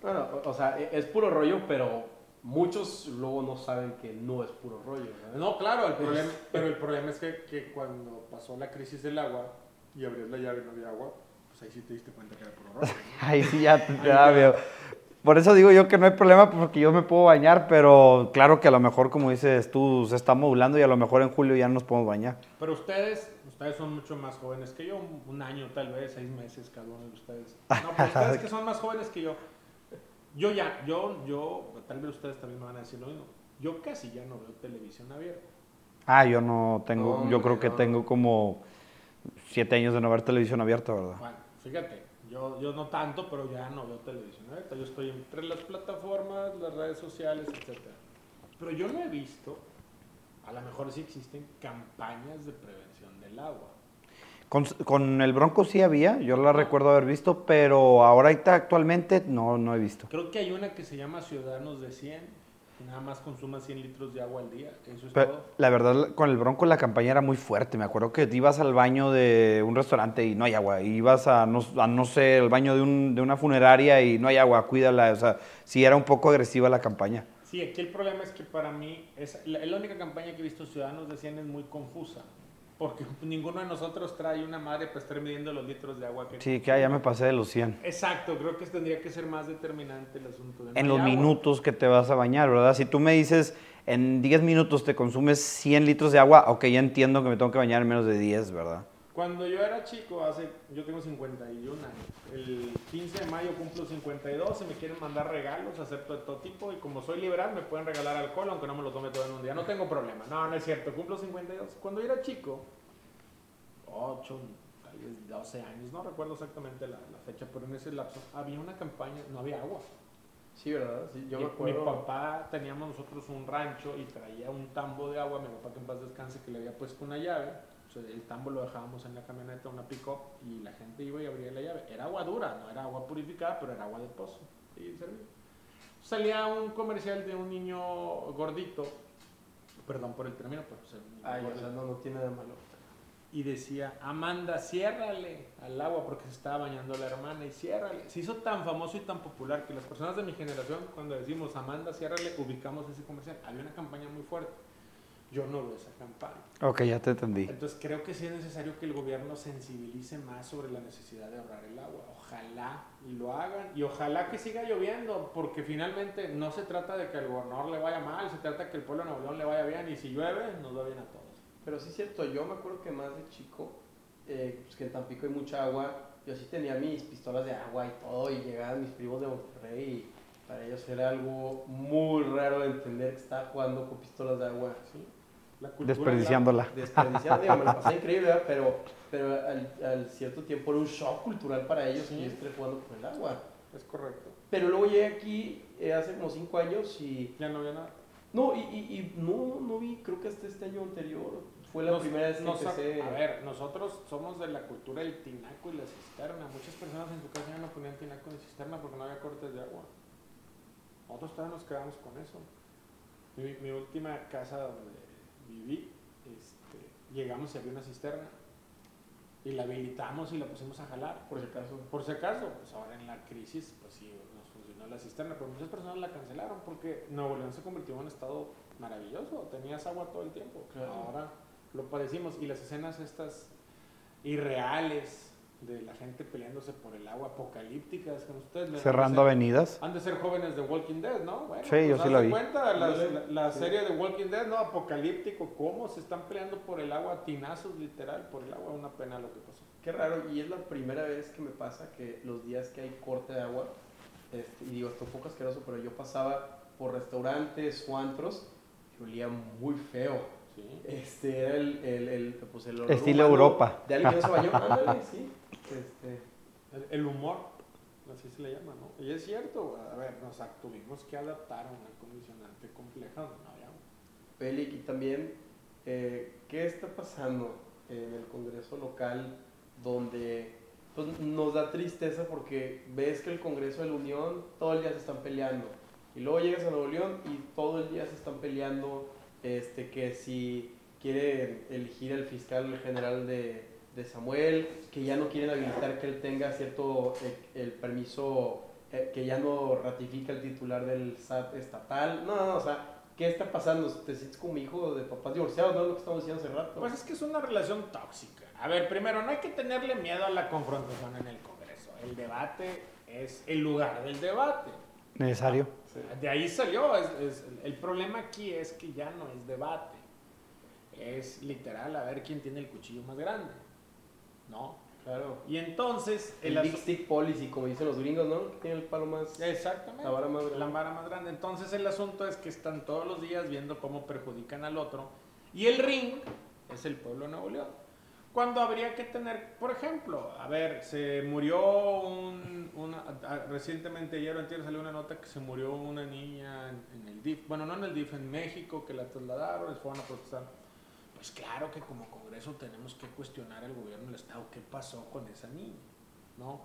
Bueno, o, sea, e- es puro rollo, pero muchos luego no saben que no es puro rollo. ¿sabes? No, claro, el problema, pero el problema es que, que cuando pasó la crisis del agua y abrías la llave no había agua, pues ahí sí te diste cuenta que era puro rollo. ¿no? Ahí sí ya da miedo. Por eso digo yo que no hay problema porque yo me puedo bañar, pero claro que a lo mejor, como dices tú, se está modulando y a lo mejor en julio ya no nos podemos bañar. Pero ustedes, ustedes son mucho más jóvenes que yo, un- año tal vez, seis meses cada uno de ustedes. No, pero ustedes que son más jóvenes que yo. Yo ya, yo, yo, tal vez ustedes también me van a decir lo mismo. Yo casi ya no veo televisión abierta. Ah, yo no tengo, yo creo que tengo como siete años de no ver televisión abierta, ¿verdad? Bueno, fíjate, yo, yo no tanto, pero ya no veo televisión abierta. Yo estoy entre las plataformas, las redes sociales, etc. Pero yo no he visto, a lo mejor sí existen campañas de prevención del agua. Con, con el Bronco sí había, yo la recuerdo haber visto, pero ahorita actualmente no, no he visto. Creo que hay una que se llama Ciudadanos de 100, que nada más consuma 100 litros de agua al día. Eso es Pero, todo. la verdad, con el Bronco la campaña era muy fuerte. Me acuerdo que ibas al baño de un restaurante y no hay agua. Ibas a no, a no sé, el baño de, un- de una funeraria y no hay agua, cuídala. O sea, sí era un poco agresiva la campaña. Sí, aquí el problema es que para mí, es, la, la única campaña que he visto Ciudadanos de 100 es muy confusa. Porque ninguno de nosotros trae una madre para estar midiendo los litros de agua que Sí, que ya me pasé de los 100. Exacto, creo que tendría que ser más determinante el asunto. De En los agua. minutos que te vas a bañar, ¿verdad? Si tú me dices, en 10 minutos te consumes 100 litros de agua, ok, ya entiendo que me tengo que bañar en menos de 10, ¿verdad? Cuando yo era chico, hace, yo tengo 51 años, el 15 de mayo cumplo 52, si me quieren mandar regalos, acepto de todo tipo, y como soy liberal me pueden regalar alcohol, aunque no me lo tome todo en un día, no tengo problema, no, no es cierto, cumplo 52. Cuando yo era chico, 8, tal vez 12 años, no recuerdo exactamente la, la fecha, pero en ese lapso había una campaña, no había agua. Sí, ¿verdad? Sí, yo mi, me acuerdo. mi papá teníamos nosotros un rancho y traía un tambo de agua, mi papá que en paz descanse que le había puesto una llave, el tambo lo dejábamos en la camioneta, una pick-up y la gente iba y abría la llave. Era agua dura, no era agua purificada, pero era agua de pozo. Y servía. Salía un comercial de un niño gordito, perdón por el término, pero pues, Ay, o sea, no, no tiene de malo. y decía, Amanda, ciérrale al agua porque se estaba bañando la hermana y ciérrale. Se hizo tan famoso y tan popular que las personas de mi generación, cuando decimos Amanda, ciérrale, ubicamos ese comercial. Había una campaña muy fuerte. Yo no veo esa campaña. Ok, ya te entendí. Entonces creo que sí es necesario que el gobierno sensibilice más sobre la necesidad de ahorrar el agua. Ojalá y lo hagan y ojalá que siga lloviendo porque finalmente no se trata de que al gobernador le vaya mal, se trata de que el pueblo de Nuevo León le vaya bien y si llueve nos va bien a todos. Pero sí es cierto, yo me acuerdo que más de chico, eh, pues que en Tampico hay mucha agua, yo sí tenía mis pistolas de agua y todo, y llegaban mis primos de Monterrey, y para ellos era algo muy raro de entender que estaba jugando con pistolas de agua. ¿sí? La cultura Desperdiciándola. Desperdiciando, digo, me pasé increíble, ¿verdad? pero, pero al, al cierto tiempo era un shock cultural para ellos Sí. que yo esté jugando con el agua. agua. Es correcto. Pero luego llegué aquí eh, hace como cinco años y Ya no había nada. no, y, y, y no, no vi, creo que hasta este año anterior fue la Nos- primera vez que nos- empecé. A ver, nosotros somos de la cultura del tinaco y la cisterna. Muchas personas en su casa ya no ponían tinaco ni cisterna porque no había cortes de agua. Nosotros todavía nos quedamos con eso. Mi, mi última casa donde viví, este, llegamos y había una cisterna. Y la habilitamos y la pusimos a jalar. por si acaso. Por si acaso, pues ahora en la crisis, pues sí, nos funcionó la cisterna, pero muchas personas la cancelaron porque Nuevo León se convirtió en un estado maravilloso, tenías agua todo el tiempo. Claro. Ahora lo padecimos y las escenas estas irreales de la gente peleándose por el agua, apocalípticas, ustedes Cerrando han de ser- avenidas. Han de ser jóvenes de Walking Dead, ¿no? Bueno, Sí, yo sí la vi. cuenta, la, la- la sí. serie de Walking Dead, ¿no? Apocalíptico, cómo se están peleando por el agua, tinazos literal por el agua, una pena lo que pasó. Qué raro, y es la primera vez que me pasa que los días que hay corte de agua, este, y digo, esto un poco asqueroso, pero yo pasaba por restaurantes o antros que olía muy feo. Sí. Este era el, el, el, pues el olor Estilo humano Europa. De alguien que no se bañó, ándale, sí. Este, El, el humor, así se le llama, ¿no? Y es cierto, a ver, nos tuvimos que adaptar a una condicionante compleja no había. Peli, y también, eh, ¿qué está pasando en el Congreso local donde pues, nos da tristeza porque ves que el Congreso de la Unión todo el día se están peleando? Y luego llegas a Nuevo León y todo el día se están peleando este, que si quiere elegir el fiscal general de, de Samuel, que ya no quieren habilitar que él tenga cierto el, el permiso, eh, que ya no ratifica el titular del SAT estatal. No, no, o sea, ¿qué está pasando? ¿Te sientes como hijo de papás divorciados? ¿No es lo que estamos diciendo hace rato? Pues es que es una relación tóxica. A ver, primero, no hay que tenerle miedo a la confrontación en el Congreso. El debate es el lugar del debate. Necesario. Sí. De ahí salió. es- es- el problema aquí es que ya no es debate. Es literal a ver quién tiene el cuchillo más grande. ¿No? Claro. Y entonces... El asu- Big Stick Policy, como dicen los gringos, ¿no? Que tiene el palo más... Exactamente. La vara más grande. La vara más grande. Entonces el asunto es que están todos los días viendo cómo perjudican al otro. Y el ring es el pueblo de Nuevo León. Cuando habría que tener, por ejemplo, a ver, se murió un, una- a- recientemente ayer o antier salió una nota que se murió una niña en, en el DIF, bueno, no en el DIF, en México, que la trasladaron, les fueron a protestar. Pues claro que como Congreso tenemos que cuestionar al gobierno del Estado qué pasó con esa niña, ¿no?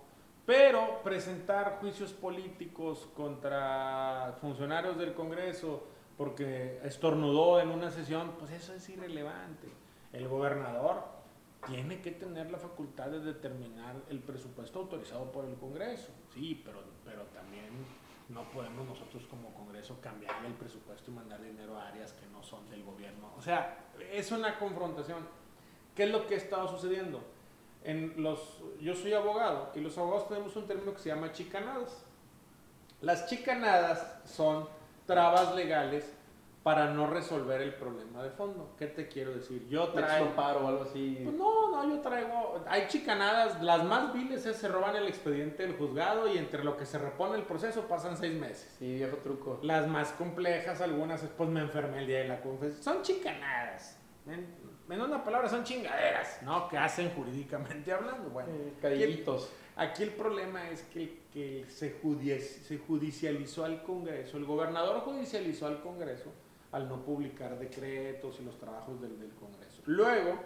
Pero presentar juicios políticos contra funcionarios del Congreso porque estornudó en una sesión, pues eso es irrelevante. El gobernador tiene que tener la facultad de determinar el presupuesto autorizado por el Congreso. Sí, pero, pero también no podemos nosotros como Congreso cambiarle el presupuesto y mandar dinero a áreas que no son del gobierno. O sea, es una confrontación. ¿Qué es lo que ha estado sucediendo? En los, yo soy abogado y los abogados tenemos un término que se llama chicanadas. Las chicanadas son trabas legales para no resolver el problema de fondo. ¿Qué te quiero decir? Yo traigo... paro o algo así. Pues no, no, yo traigo. Hay chicanadas, las más viles es se roban el expediente del juzgado y entre lo que se repone el proceso pasan seis meses. Sí, viejo truco. Las más complejas, algunas es pues me enfermé el día de la confesión. Son chicanadas. En, en una palabra, son chingaderas, ¿no? Que hacen jurídicamente hablando. Bueno, Eh, Cadillitos. Aquí el problema es que, que se, judi- se judicializó al Congreso, el gobernador judicializó al Congreso al no publicar decretos y los trabajos del, del Congreso. Luego,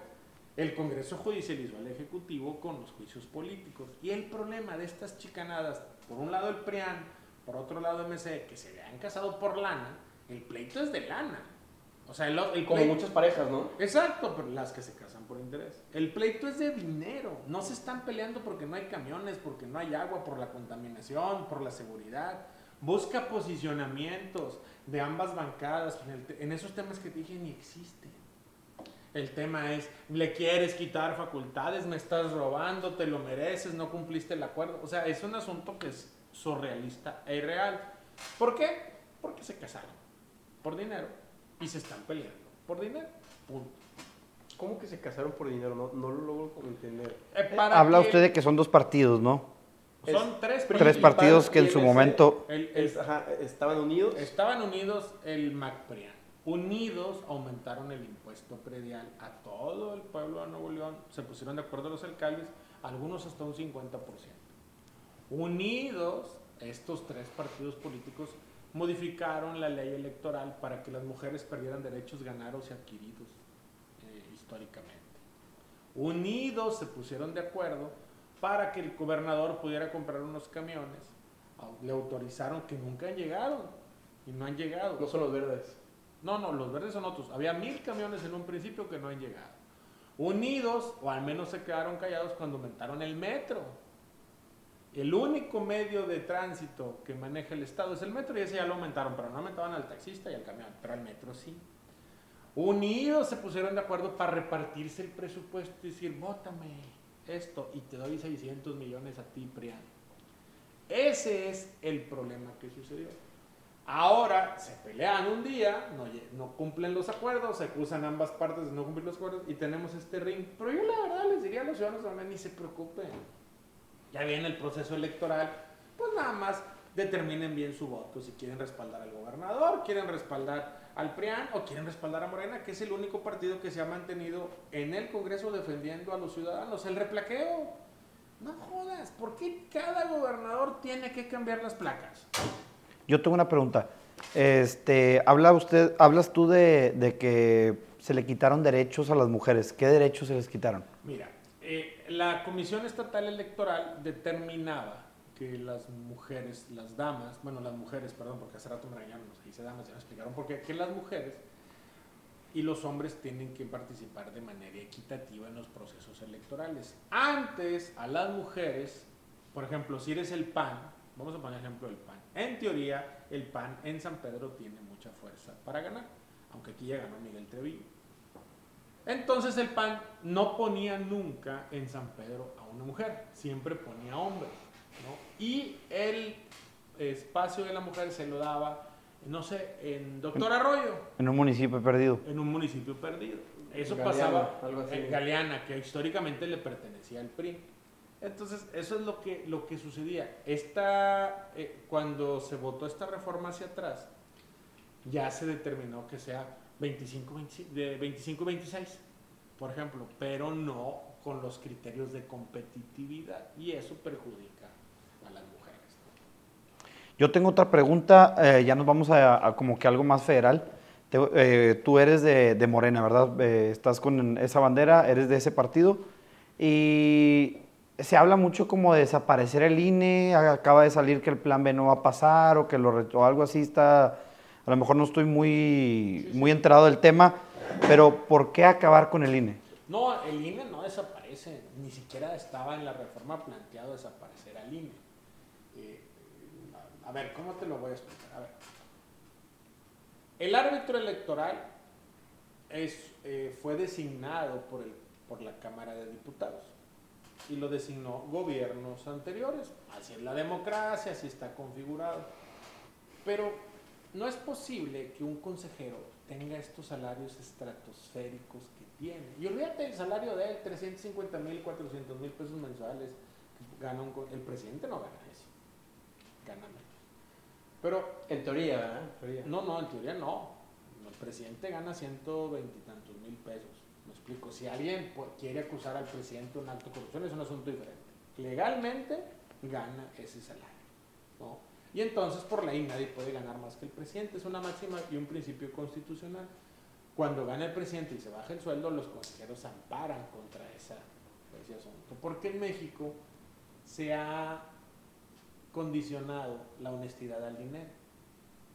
el Congreso judicializó al Ejecutivo con los juicios políticos. Y el problema de estas chicanadas, por un lado el PRIAN, por otro lado MC, que se han casado por lana, el pleito es de lana. O sea, el, el Como pleito- muchas parejas, ¿no? Exacto, pero las que se casan por interés. El pleito es de dinero. No se están peleando porque no hay camiones, porque no hay agua, por la contaminación, por la seguridad. Busca posicionamientos de ambas bancadas. En, el en esos temas que te dije ni existen. El tema es, le quieres quitar facultades, me estás robando, te lo mereces, no cumpliste el acuerdo. O sea, es un asunto que es surrealista e irreal. ¿Por qué? Porque se casaron por dinero y se están peleando por dinero. Punto. ¿Cómo que se casaron por dinero? No, no lo logro como entender. Eh, para Habla que- usted de que son dos partidos, ¿no? Son tres, Tres partidos que en su momento... El- el- Es- ajá, estaban unidos. estaban unidos el MacPrian. Unidos aumentaron el impuesto predial a todo el pueblo de Nuevo León. Se pusieron de acuerdo los alcaldes, algunos hasta un 50%. Unidos, estos tres partidos políticos modificaron la ley electoral para que las mujeres perdieran derechos ganados y adquiridos eh, históricamente. Unidos se pusieron de acuerdo para que el gobernador pudiera comprar unos camiones. Le autorizaron que nunca han llegado y no han llegado. No son los verdes. No, no, los verdes son otros. Había mil camiones en un principio que no han llegado. Unidos, o al menos se quedaron callados cuando aumentaron el metro. El único medio de tránsito que maneja el Estado es el metro y ese ya lo aumentaron, pero no aumentaban al taxista y al camión, pero al metro sí. Unidos se pusieron de acuerdo para repartirse el presupuesto y decir, bótame esto y te doy 600 millones a ti, Prián. Ese es el problema que sucedió. Ahora se pelean un día, no, no cumplen los acuerdos, se acusan ambas partes de no cumplir los acuerdos y tenemos este ring. Pero yo la verdad les diría a los ciudadanos León, ni se preocupen. Ya viene el proceso electoral, pues nada más determinen bien su voto, si quieren respaldar al gobernador, quieren respaldar al PRIAN o quieren respaldar a Morena, que es el único partido que se ha mantenido en el Congreso defendiendo a los ciudadanos. El replaqueo. No jodas, ¿por qué cada gobernador tiene que cambiar las placas? Yo tengo una pregunta. Este, habla usted, hablas tú de, de que se le quitaron derechos a las mujeres. ¿Qué derechos se les quitaron? Mira, eh, la Comisión Estatal Electoral determinaba que las mujeres, las damas, bueno, las mujeres, perdón, porque hace rato me regañaron, no sé, dice damas, ya me explicaron por qué, que las mujeres y los hombres tienen que participar de manera equitativa en los procesos electorales. Antes, a las mujeres, por ejemplo, si eres el PAN, vamos a poner ejemplo del PAN, en teoría el PAN en San Pedro tiene mucha fuerza para ganar, aunque aquí ya ganó Miguel Trevillo. Entonces el PAN no ponía nunca en San Pedro a una mujer, siempre ponía hombres. ¿No? Y el espacio de la mujer se lo daba, no sé, en Doctor Arroyo. En un municipio perdido. En un municipio perdido. Eso Galeana, pasaba algo así. en Galeana, que históricamente le pertenecía al PRI. Entonces, eso es lo que, lo que sucedía. Esta, eh, cuando se votó esta reforma hacia atrás, ya se determinó que sea 25, 25, de 25-26, por ejemplo, pero no con los criterios de competitividad y eso perjudica a las mujeres. ¿no? Yo tengo otra pregunta, eh, ya nos vamos a, a como que algo más federal. Te- eh, tú eres de, de Morena, ¿verdad? Eh, estás con esa bandera, eres de ese partido. Y se habla mucho como de desaparecer el INE, acaba de salir que el plan B no va a pasar o que lo o algo así está, a lo mejor no estoy muy, muy enterado del tema, pero ¿por qué acabar con el INE? No, el INE no desaparece, ni siquiera estaba en la reforma planteado desaparecer al INE. Eh, a, ver, ¿cómo te lo voy a explicar? A ver. El árbitro electoral es, eh, fue designado por, el, por la Cámara de Diputados y lo designó gobiernos anteriores. Así es la democracia, así está configurado. Pero no es posible que un consejero tenga estos salarios estratosféricos que tiene. Y olvídate del salario de él, 350 mil, 400 mil pesos mensuales. Gana un el presidente no gana eso. Gana menos. Pero En teoría, ¿verdad? En teoría. no, no, en teoría no. El presidente gana 120 y tantos mil pesos. Me explico. Si alguien quiere acusar al presidente de un acto de corrupción, es un asunto diferente. Legalmente gana ese salario. ¿no? Y entonces por ley nadie puede ganar más que el presidente. Es una máxima y un principio constitucional. Cuando gana el presidente y se baja el sueldo, los consejeros amparan contra esa, ese asunto. Porque en México se ha condicionado la honestidad al dinero.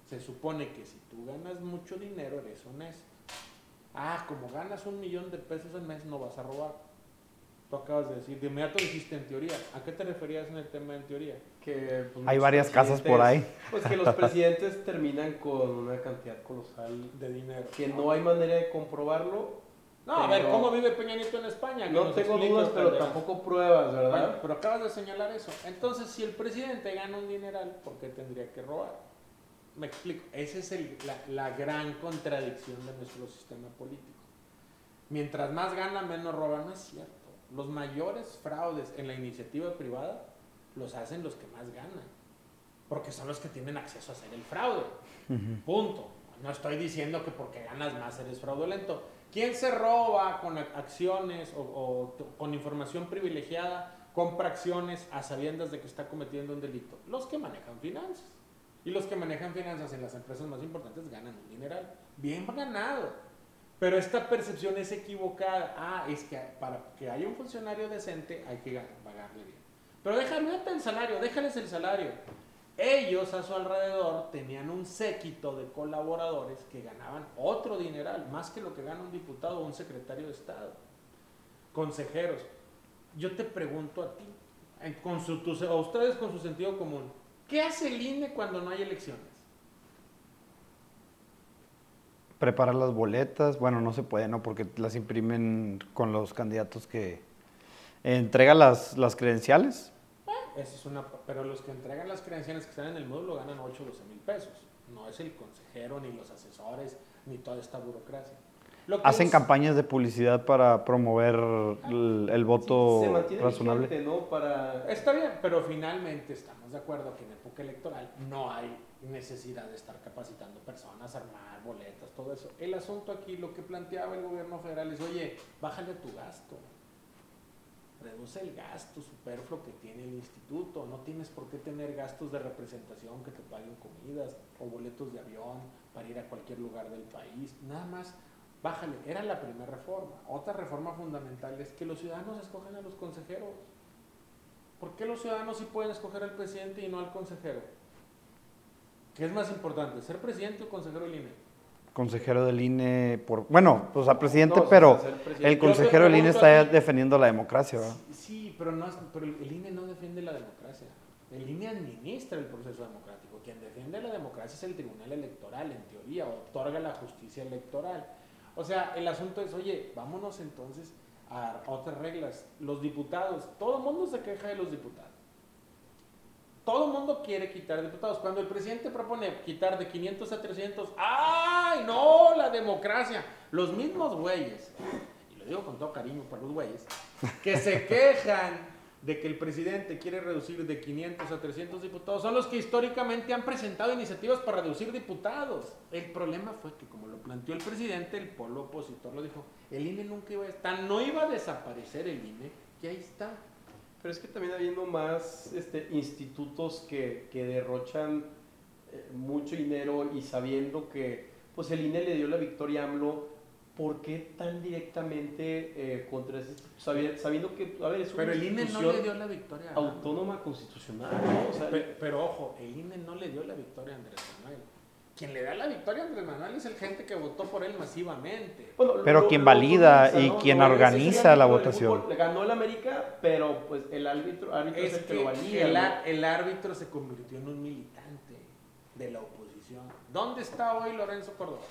Se supone que si tú ganas mucho dinero eres honesto. Ah, como ganas un millón de pesos al mes no vas a robar. Tú acabas de decir, de inmediato dijiste en teoría. ¿A qué te referías en el tema en teoría? Que, pues, Hay varias casas por ahí. Pues que los presidentes terminan con una cantidad colosal De dinero. que no hay manera de comprobarlo. No, a ver, pero- ¿cómo vive Peña Nieto en España? Que No tengo dudas, pero tampoco pruebas, Bueno, ¿verdad? pero acabas de señalar eso. Entonces, si el presidente gana un dineral, ¿por qué tendría que robar? Me explico. Esa es el- la, la gran contradicción de nuestro sistema político. Mientras más gana, menos roba. No es cierto. Los mayores fraudes en la iniciativa privada los hacen los que más ganan. Porque son los que tienen acceso a hacer el fraude. Punto. No estoy diciendo que porque ganas más eres fraudulento. ¿Quién se roba con ac- acciones o, o con información privilegiada, compra acciones a sabiendas de que está cometiendo un delito? Los que manejan finanzas. Y los que manejan finanzas en las empresas más importantes ganan un dineral. Bien ganado. Pero esta percepción es equivocada. Ah, es que para que haya un funcionario decente hay que ga- pagarle bien. Pero déjame el salario, déjales el salario. Ellos a su alrededor tenían un séquito de colaboradores que ganaban otro dineral, más que lo que gana un diputado o un secretario de Estado. Consejeros, yo te pregunto a ti, con su, tu- a ustedes con su sentido común, ¿qué hace el INE cuando no hay elecciones? Preparar las boletas, bueno, no se puede, ¿no? Porque las imprimen con los candidatos que entrega las, las credenciales. Esa es una, pero los que entregan las credenciales que están en el módulo ganan 8 o 12 mil pesos. No es el consejero, ni los asesores, ni toda esta burocracia. Lo que Hacen es- campañas de publicidad para promover el, el voto Se mantiene razonable. vigente, ¿no? Para... Está bien, pero finalmente estamos de acuerdo que en época electoral no hay necesidad de estar capacitando personas, armar boletas, todo eso. El asunto aquí, lo que planteaba el gobierno federal es, oye, bájale tu gasto. Reduce el gasto superfluo que tiene el instituto. No tienes por qué tener gastos de representación que te paguen comidas o boletos de avión para ir a cualquier lugar del país. Nada más, bájale. Era la primera reforma. Otra reforma fundamental es que los ciudadanos escojan a los consejeros. ¿Por qué los ciudadanos sí pueden escoger al presidente y no al consejero? ¿Qué es más importante, ser presidente o consejero del INE? Consejero del INE, por, bueno, pues al presidente, No, pero el presidente- consejero del INE está a ti- defendiendo la democracia, ¿verdad? Sí, pero, no es- pero el INE no defiende la democracia. El INE administra el proceso democrático. Quien defiende la democracia es el Tribunal Electoral, en teoría, otorga la justicia electoral. O sea, el asunto es, oye, vámonos entonces a otras reglas. Los diputados, todo el mundo se queja de los diputados. Todo el mundo quiere quitar diputados. Cuando el presidente propone quitar de 500 a 300, ¡ay, no! La democracia. Los mismos güeyes, y lo digo con todo cariño para los güeyes, que se quejan de que el presidente quiere reducir de 500 a 300 diputados, son los que históricamente han presentado iniciativas para reducir diputados. El problema fue que, como lo planteó el presidente, el polo opositor lo dijo, el INE nunca iba a estar, no iba a desaparecer el INE, que ahí está. Pero es que también habiendo más este, institutos que, que derrochan eh, mucho dinero y sabiendo que pues el INE le dio la victoria a AMLO, ¿por qué tan directamente eh, contra ese instituto? Sabi- Sabiendo que, a ver, es una Pero el INE no le dio la victoria a autónoma constitucional, ¿no? O sea, Pe- Pero, ojo, el INE no le dio la victoria a Andrés Manuel. Quien le da la victoria a Andrés Manuel es el gente que votó por él masivamente. Bueno, Pero quien valida y quien es el organiza la votación. fútbol. Le ganó el América, pero pues el árbitro, árbitro es, Es el que, que lo valida. el, ¿no? el árbitro se convirtió en un militante de la oposición. ¿Dónde está hoy Lorenzo Córdoba?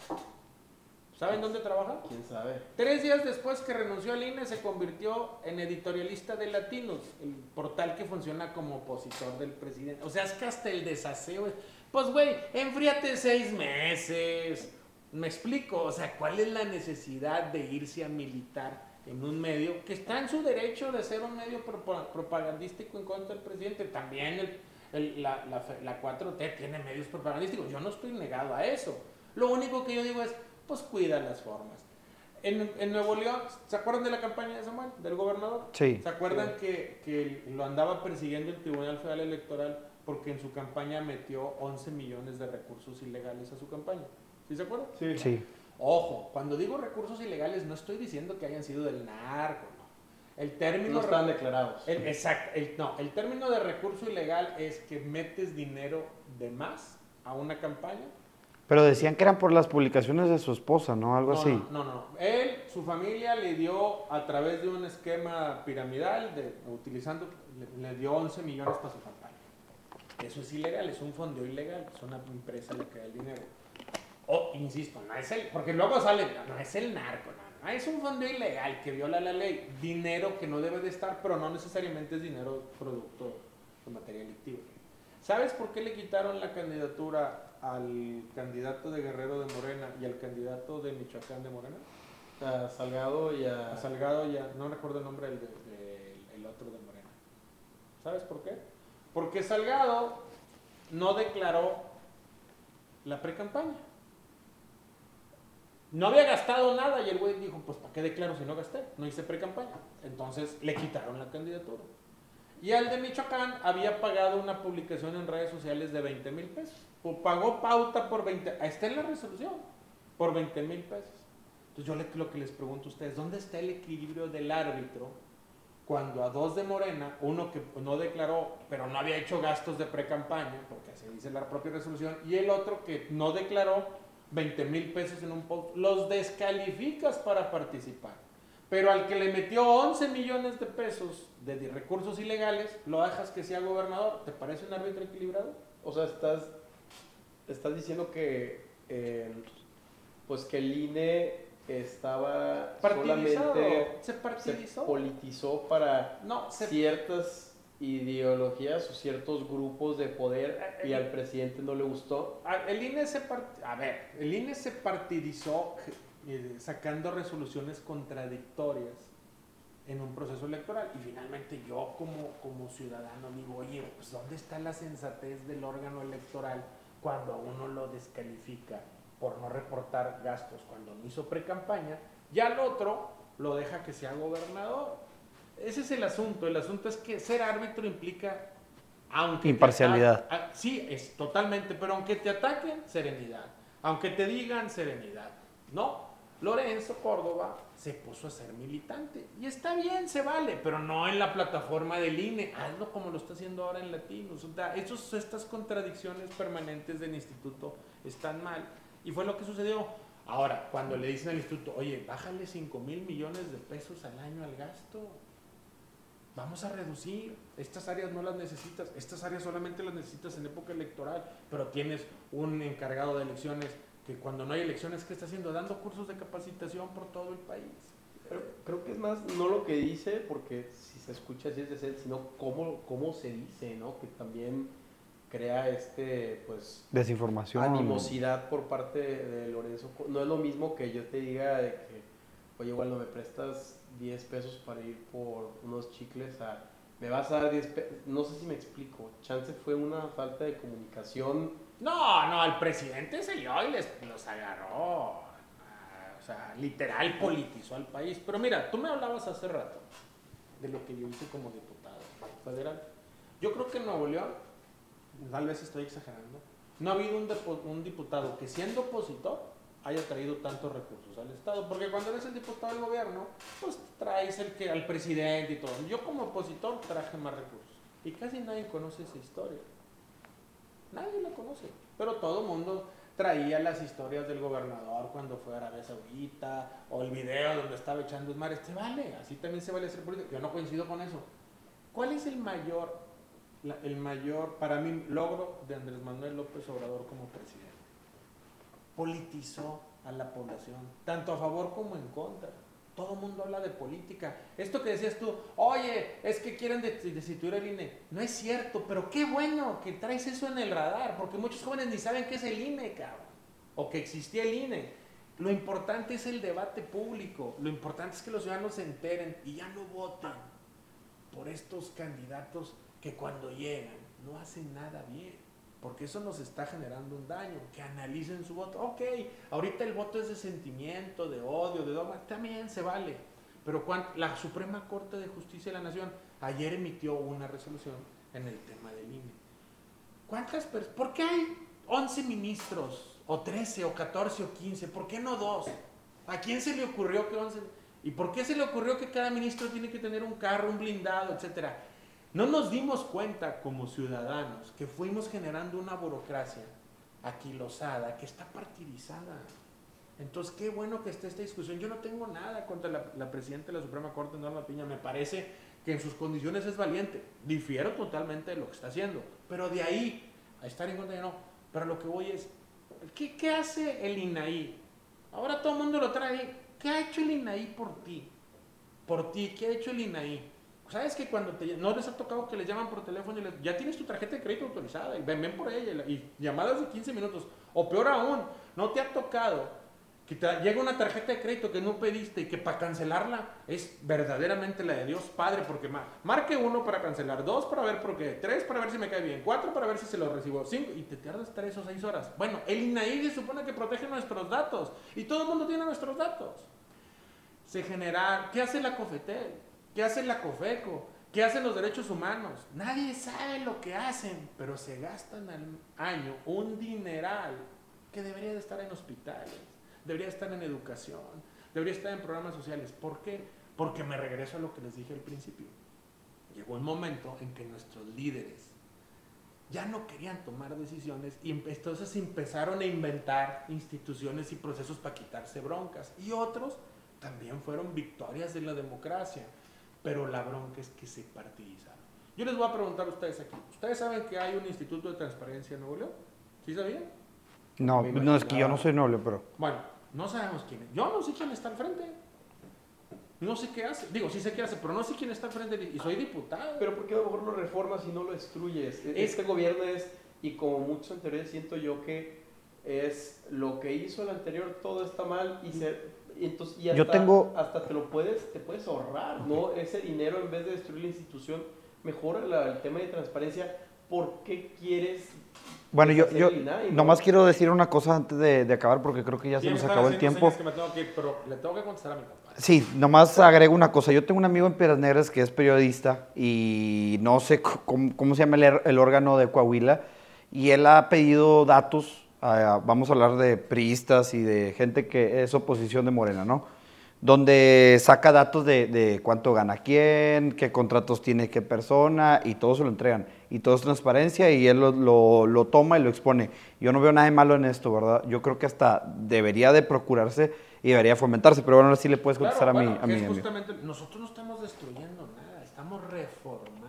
¿Saben dónde trabaja? ¿Quién sabe? Tres días después que renunció al INE se convirtió en editorialista de Latinos, el portal que funciona como opositor del presidente. O sea, es que hasta el desaseo es... Pues, güey, enfríate seis meses. Me explico, o sea, ¿cuál es la necesidad de irse a militar en un medio que está en su derecho de ser un medio propa- propagandístico en contra del presidente? También el- el- la, la fe- la 4T tiene medios propagandísticos, yo no estoy negado a eso. Lo único que yo digo es, pues cuida las formas. En, en Nuevo León, ¿se acuerdan de la campaña de Samuel, del gobernador? Sí. ¿Se acuerdan que, que lo andaba persiguiendo el Tribunal Federal Electoral porque en su campaña metió 11 millones de recursos ilegales a su campaña? ¿Sí se acuerdan? Sí. Sí. Ojo, cuando digo recursos ilegales no estoy diciendo que hayan sido del narco, no. El término... No están declarados. el- exacto, el- no, el término de recurso ilegal es que metes dinero de más a una campaña Pero decían que eran por las publicaciones de su esposa, ¿no? Algo no, así. No, no, no. Él, su familia le dio a través de un esquema piramidal, de, utilizando, le, le dio 11 millones para su campaña. Eso es ilegal, es un fondo ilegal, es una empresa la que da el dinero. O, insisto, no es el, porque luego sale, no, no es el narco, no, no, es un fondo ilegal que viola la ley, dinero que no debe de estar, pero no necesariamente es dinero producto de materia delictiva. ¿Sabes por qué le quitaron la candidatura al candidato de Guerrero de Morena y al candidato de Michoacán de Morena? A Salgado y a... A Salgado y a, no recuerdo el nombre del de- de- el otro de Morena. ¿Sabes por qué? Porque Salgado no declaró la pre-campaña. No había gastado nada y el güey dijo, pues ¿para qué declaro si no gasté? No hice pre-campaña. Entonces le quitaron la candidatura. Y al de Michoacán había pagado una publicación en redes sociales de 20 mil pesos. O pagó pauta por 20, ahí está en la resolución, por 20 mil pesos. Entonces yo lo que les pregunto a ustedes, ¿dónde está el equilibrio del árbitro cuando a dos de Morena, uno que no declaró, pero no había hecho gastos de pre-campaña, porque así dice la propia resolución, y el otro que no declaró 20 mil pesos en un post, los descalificas para participar. Pero al que le metió 11 millones de pesos de recursos ilegales, lo dejas que sea gobernador. ¿Te parece un árbitro equilibrado? O sea, estás, estás diciendo que, eh, pues que el INE estaba solamente Se se partidizó. politizó para no, se ciertas ideologías o ciertos grupos de poder y al presidente no le gustó. El INE se part- a ver, el INE se partidizó eh, sacando resoluciones contradictorias en un proceso electoral y finalmente yo como, como ciudadano digo, oye, pues ¿dónde está la sensatez del órgano electoral cuando uno lo descalifica por no reportar gastos cuando no hizo pre-campaña y al otro lo deja que sea gobernador? Ese es el asunto, el asunto es que ser árbitro implica aunque te Imparcialidad. ata- ah, sí, es totalmente, pero aunque te ataquen, serenidad. Aunque te digan serenidad. No, Lorenzo Córdoba se puso a ser militante. Y está bien, se vale, pero no en la plataforma del INE. Hazlo como lo está haciendo ahora en Latinos. O sea, estas contradicciones permanentes del instituto están mal. Y fue lo que sucedió. Ahora, cuando le dicen al instituto, oye, bájale 5 mil millones de pesos al año al gasto, vamos a reducir, estas áreas no las necesitas, estas áreas solamente las necesitas en época electoral, pero tienes un encargado de elecciones que cuando no hay elecciones, ¿qué está haciendo? Dando cursos de capacitación por todo el país. Creo que es más no lo que dice, porque si se escucha así es de ser, sino cómo, cómo se dice, ¿no? Que también crea este, pues... Desinformación. Animosidad por parte de Lorenzo. No es lo mismo que yo te diga de que, oye, igual no me prestas 10 pesos para ir por unos chicles a... Me vas a dar 10 pesos. No sé si me explico. Chance fue una falta de comunicación. No, no, el presidente se dio y les, los agarró. Ah, O sea, literal politizó al país. Pero mira, tú me hablabas hace rato de lo que yo hice como diputado federal. Yo creo que en Nuevo León, tal vez estoy exagerando, no ha habido un, un diputado que siendo opositor haya traído tantos recursos al Estado. Porque cuando eres el diputado del gobierno, pues traes el que, al presidente y todo. Yo como opositor traje más recursos. Y casi nadie conoce esa historia. Nadie la conoce. Pero todo mundo traía las historias del gobernador cuando fue a Arabia Saudita, o el video donde estaba echando mar. Este vale, así también se vale hacer política. Yo no coincido con eso. ¿Cuál es el mayor, la- el mayor, para mí, logro de Andrés Manuel López Obrador como presidente? Politizó a la población, tanto a favor como en contra. Todo el mundo habla de política. Esto que decías tú, oye, es que quieren de- destituir el INE. No es cierto, pero qué bueno que traes eso en el radar, porque muchos jóvenes ni saben qué es el INE, cabrón. O que existía el INE. Lo importante es el debate público. Lo importante es que los ciudadanos se enteren y ya no voten por estos candidatos que cuando llegan no hacen nada bien. Porque eso nos está generando un daño. Que analicen su voto. Ok, ahorita el voto es de sentimiento, de odio, de dogma. También se vale. Pero cuan- la Suprema Corte de Justicia de la Nación ayer emitió una resolución en el tema del INE. ¿Cuántas personas? ¿Por qué hay 11 ministros? O 13, o 14, o 15. ¿Por qué no dos? ¿A quién se le ocurrió que 11? ¿Y por qué se le ocurrió que cada ministro tiene que tener un carro, un blindado, etcétera? No nos dimos cuenta como ciudadanos que fuimos generando una burocracia aquilosada que está partidizada. Entonces, qué bueno que esté esta discusión. Yo no tengo nada contra la, presidenta de la Suprema Corte, Norma Piña. Me parece que en sus condiciones es valiente. Difiero totalmente de lo que está haciendo. Pero de ahí a estar en contra de no. Pero lo que voy es, ¿qué, qué hace el INAI? Ahora todo el mundo lo trae. ¿Qué ha hecho el INAI por ti? Por ti, ¿qué ha hecho el INAI? ¿Sabes que cuando te, no les ha tocado que les llaman por teléfono y les, ya tienes tu tarjeta de crédito autorizada y ven, ven por ella y, y llamadas de 15 minutos? O peor aún, no te ha tocado que te llega una tarjeta de crédito que no pediste y que para cancelarla es verdaderamente la de Dios Padre, porque ma- marque uno para cancelar, dos para ver por qué, tres para ver si me cae bien, cuatro para ver si se lo recibo, cinco, y te tardas tres o seis horas. Bueno, el INAI se supone que protege nuestros datos y todo el mundo tiene nuestros datos se genera, ¿qué hace la COFETEL? ¿Qué hace la COFECO? ¿Qué hacen los derechos humanos? Nadie sabe lo que hacen, pero se gastan al año un dineral que debería de estar en hospitales, debería estar en educación, debería estar en programas sociales. ¿Por qué? Porque me regreso a lo que les dije al principio. Llegó el momento en que nuestros líderes ya no querían tomar decisiones y entonces empezaron a inventar instituciones y procesos para quitarse broncas. Y otros también fueron victorias de la democracia, pero la bronca es que se partidizaron. Yo les voy a preguntar a ustedes aquí, ¿ustedes saben que hay un instituto de transparencia en Nuevo León? ¿Sí sabían? No, no es que yo no soy noble, pero. Bueno, no sabemos quién es. Yo no sé quién está al frente. No sé qué hace. Digo, sí sé qué hace, pero no sé quién está al frente y soy diputado. Pero ¿por qué a lo mejor lo reformas y no lo destruyes? E- Es- Este gobierno es, y como muchos anteriores siento yo que es lo que hizo el anterior, todo está mal y se... y entonces, y Yo hasta, tengo- hasta te lo puedes, te puedes ahorrar, ¿no? Ese dinero en vez de destruir la institución, mejora la- el tema de transparencia. ¿Por qué quieres Bueno, yo, yo INAI, no? nomás quiero decir una cosa antes de, de acabar porque creo que ya se nos acabó el tiempo. que me tengo que ir, pero le tengo que contestar a mi compadre. Sí, nomás agrego una cosa. Yo tengo un amigo en Piedras Negras que es periodista y no sé cómo, cómo se llama el, el órgano de Coahuila y él ha pedido datos, vamos a hablar de priistas y de gente que es oposición de Morena, ¿no? donde saca datos de, de cuánto gana quién, qué contratos tiene qué persona y todo se lo entregan. Y todo es transparencia y él lo, lo- lo toma y lo expone. Yo no veo nada de malo en esto, ¿verdad? Yo creo que hasta debería de procurarse y debería fomentarse, pero bueno, ahora sí le puedes contestar Claro, a mi, a mi amigo. justamente, nosotros no estamos destruyendo nada, estamos reformando.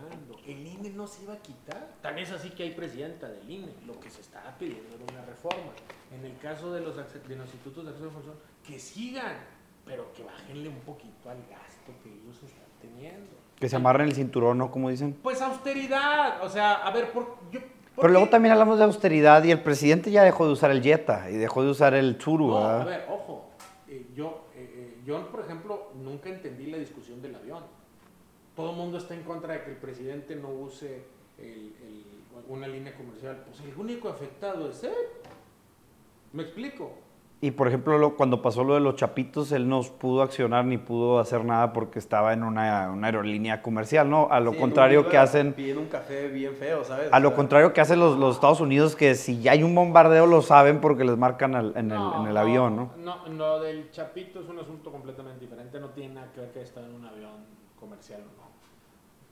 El INE no se iba a quitar. Tan es así que hay presidenta del INE. Lo que se estaba pidiendo era una reforma. En el caso de los, de los institutos de acceso a información, que sigan, pero que bájenle un poquito al gasto que ellos están teniendo. Que se amarren el cinturón, ¿no? Como dicen. Pues austeridad, o sea, a ver, por, yo, ¿por Pero luego también hablamos de austeridad y el presidente ya dejó de usar el Jetta y dejó de usar el Tsuru, No, ¿verdad? a ver, ojo. eh, yo, eh, eh, yo, por ejemplo, nunca entendí la discusión del avión. Todo el mundo está en contra de que el presidente no use el- el- una línea comercial. Pues el único afectado es él. ¿Me explico? Y por ejemplo, lo- cuando pasó lo de los chapitos, él no pudo accionar ni pudo hacer nada porque estaba en una, una aerolínea comercial, ¿no? A lo Sí, contrario que hacen, Pidiendo un café bien feo, ¿sabes? a lo contrario que hacen los, los Estados Unidos, que si ya hay un bombardeo lo saben porque les marcan al- en, el, No, en el avión, ¿no? No, lo del chapito es un asunto completamente diferente. No tiene nada que ver que está en un avión comercial o no.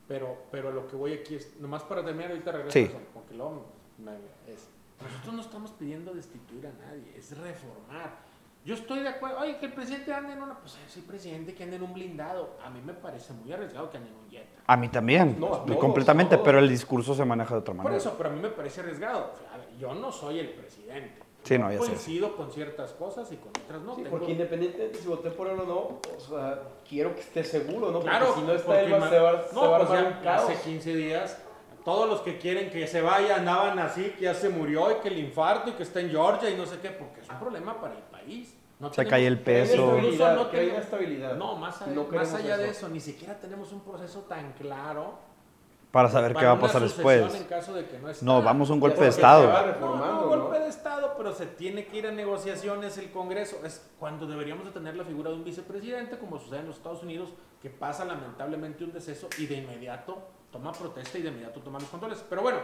Pero, pero lo que voy aquí es, nomás para terminar, ahorita regreso Sí. porque luego me- es, nosotros no estamos pidiendo destituir a nadie, es reformar. Yo estoy de acuerdo, oye, que el presidente ande en una, pues es el presidente que ande en un blindado. A mí me parece muy arriesgado que ande en un Jetta. A mí también, No, a todos, completamente, todos. pero el discurso se maneja de otra Por manera. eso, pero a mí me parece arriesgado. O sea, ver, yo no soy el presidente. Sí, Yo no, ya sé. coincido con ciertas cosas y con otras no. Sí, Tengo- porque independientemente si voté por él o no, o sea, quiero que esté seguro, ¿no? Claro, porque si no está porque él, va- ma- se va, se no, va a pues armar ya un caos. hace 15 días, todos los que quieren que se vaya andaban así, que ya se murió y que el infarto y que está en Georgia y no sé qué, porque es un problema para el país. No Se tenemos- cae el peso. Incluso no tenemos- estabilidad. No, más, allá- No más allá de eso. eso, ni siquiera tenemos un proceso tan claro Para saber qué va a pasar después. En caso de que no, está. No, vamos a un golpe de Estado. No, no, ¿no? golpe de Estado, pero se tiene que ir a negociaciones el Congreso. Es cuando deberíamos de tener la figura de un vicepresidente, como sucede en los Estados Unidos, que pasa lamentablemente un deceso y de inmediato toma protesta y de inmediato toma los controles. Pero bueno,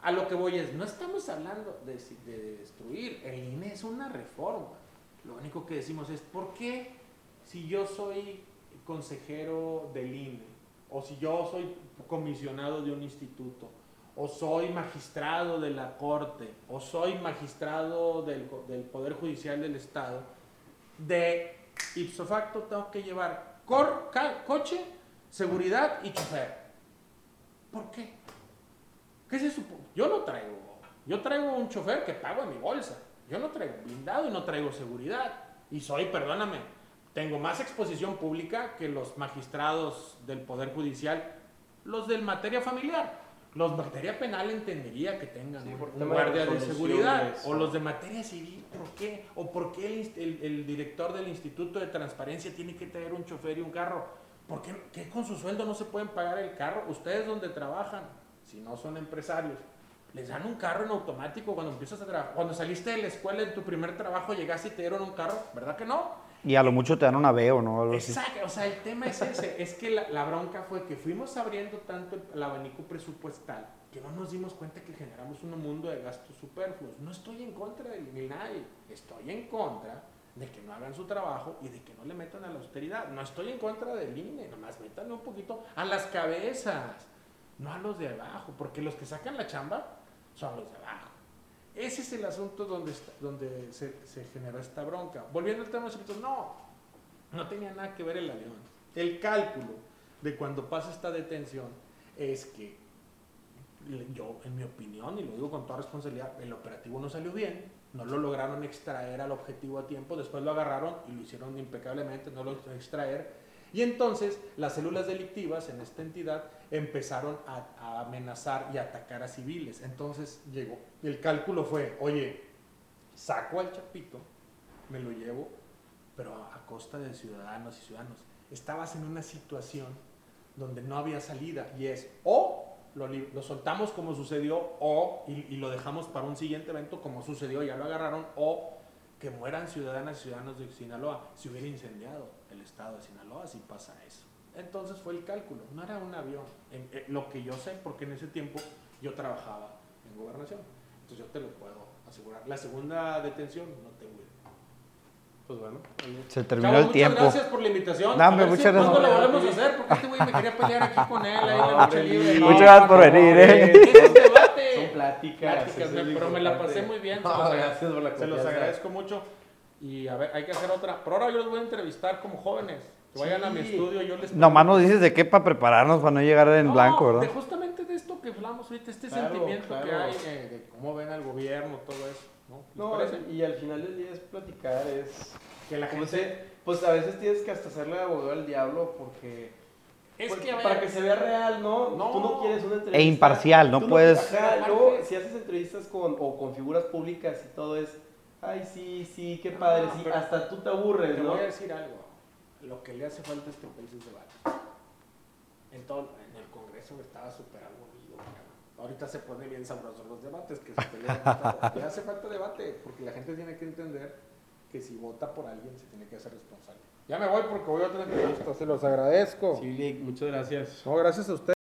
a lo que voy es, no estamos hablando de, de destruir, el INE es una reforma. Lo único que decimos es, ¿por qué si yo soy consejero del INE, o si yo soy comisionado de un instituto, o soy magistrado de la Corte, o soy magistrado del, del Poder Judicial del Estado, de ipso facto tengo que llevar coche, seguridad y chofer. ¿Por qué? ¿Qué se supone? Yo no traigo, yo traigo un chofer que pago en mi bolsa. Yo no traigo blindado y no traigo seguridad. Y soy, perdóname, tengo más exposición pública que los magistrados del Poder Judicial, los del materia familiar. Los de materia penal entendería que tengan Sí, un guardia de seguridad. o- los de materia civil, ¿por qué? ¿O por qué el, el- el director del Instituto de Transparencia tiene que traer un chofer y un carro? ¿Por qué, qué con su sueldo no se pueden pagar el carro? Ustedes donde trabajan, si no son empresarios, les dan un carro en automático cuando empiezas a trabajar. Cuando saliste de la escuela en tu primer trabajo llegaste y te dieron un carro, ¿verdad que no? Y a lo mucho te dan un aveo, ¿no? Algo así. Exacto, o sea, el tema es ese, es que la, bronca fue que fuimos abriendo tanto el, abanico presupuestal que no nos dimos cuenta que generamos un mundo de gastos superfluos. No estoy en contra de nadie, estoy en contra de que no hagan su trabajo y de que no le metan a la austeridad. No estoy en contra del INE, nomás métanle un poquito a las cabezas, no a los de abajo, porque los que sacan la chamba son los de abajo. Ese es el asunto donde, está- donde se, se generó esta bronca. Volviendo al tema de los no, no tenía nada que ver el avión. El cálculo de cuando pasa esta detención es que yo, en mi opinión, y lo digo con toda responsabilidad, el operativo no salió bien, no lo lograron extraer al objetivo a tiempo, después lo agarraron y lo hicieron impecablemente, no lo extraer. Y entonces las células delictivas en esta entidad empezaron a, amenazar y atacar a civiles. Entonces llegó, el cálculo fue, oye, saco al chapito, me lo llevo, pero a, costa de ciudadanos y ciudadanos. Estabas en una situación donde no había salida y es o lo, soltamos como sucedió o y, y lo dejamos para un siguiente evento como sucedió, ya lo agarraron o que mueran ciudadanas y ciudadanos de Sinaloa. Si hubiera incendiado el estado de Sinaloa, si pasa eso. Entonces fue el cálculo, no era un avión. En- eh, lo que yo sé, porque en ese tiempo yo trabajaba en gobernación. Entonces yo te lo puedo asegurar. La segunda detención no tengo idea. Pues bueno. Se terminó el tiempo. Muchas gracias por la invitación. Si muchas ¿Cuándo gracias. lo volvemos a hacer? Porque este güey me quería pelear aquí con él, ahí en No, libre. No, Muchas gracias por venir, ¿eh? Es un debate. Son pláticas. Pláticas, me- pero me la pasé muy bien. se No, gracias por la Se los agradezco mucho. Y a ver, hay que hacer otra. Pero ahora yo los voy a entrevistar como jóvenes. Que vayan a mi estudio, yo les Nomás nos dices de qué para prepararnos para no llegar en No, blanco, De ¿verdad? justamente de esto que hablamos ahorita, este Claro, sentimiento que hay eh, de cómo ven al gobierno, todo eso. ¿no? ¿Les No, parece? y al final del día es platicar, es... que la como gente. se- pues a veces tienes que hasta hacerle abogado al diablo porque... Es pues, que ver, para que se vea real, ¿no? No. Tú no quieres una entrevista... E imparcial, no ajá, Aparte- luego, si haces entrevistas con, o con figuras públicas y todo es... Ay, sí, sí, qué padre, No, sí, hasta tú te aburres, Te ¿no? voy a decir algo. Lo que le hace falta a este país es debate. En, todo, en el Congreso estaba súper aburrido. cabrón. Ahorita se pone bien sabrosos los debates, que se pelean. y todo. Le hace falta debate, porque la gente tiene que entender que si vota por alguien se tiene que hacer responsable. Ya me voy porque voy a otra entrevista, se los agradezco. Sí, Lick, muchas gracias. No, gracias a usted.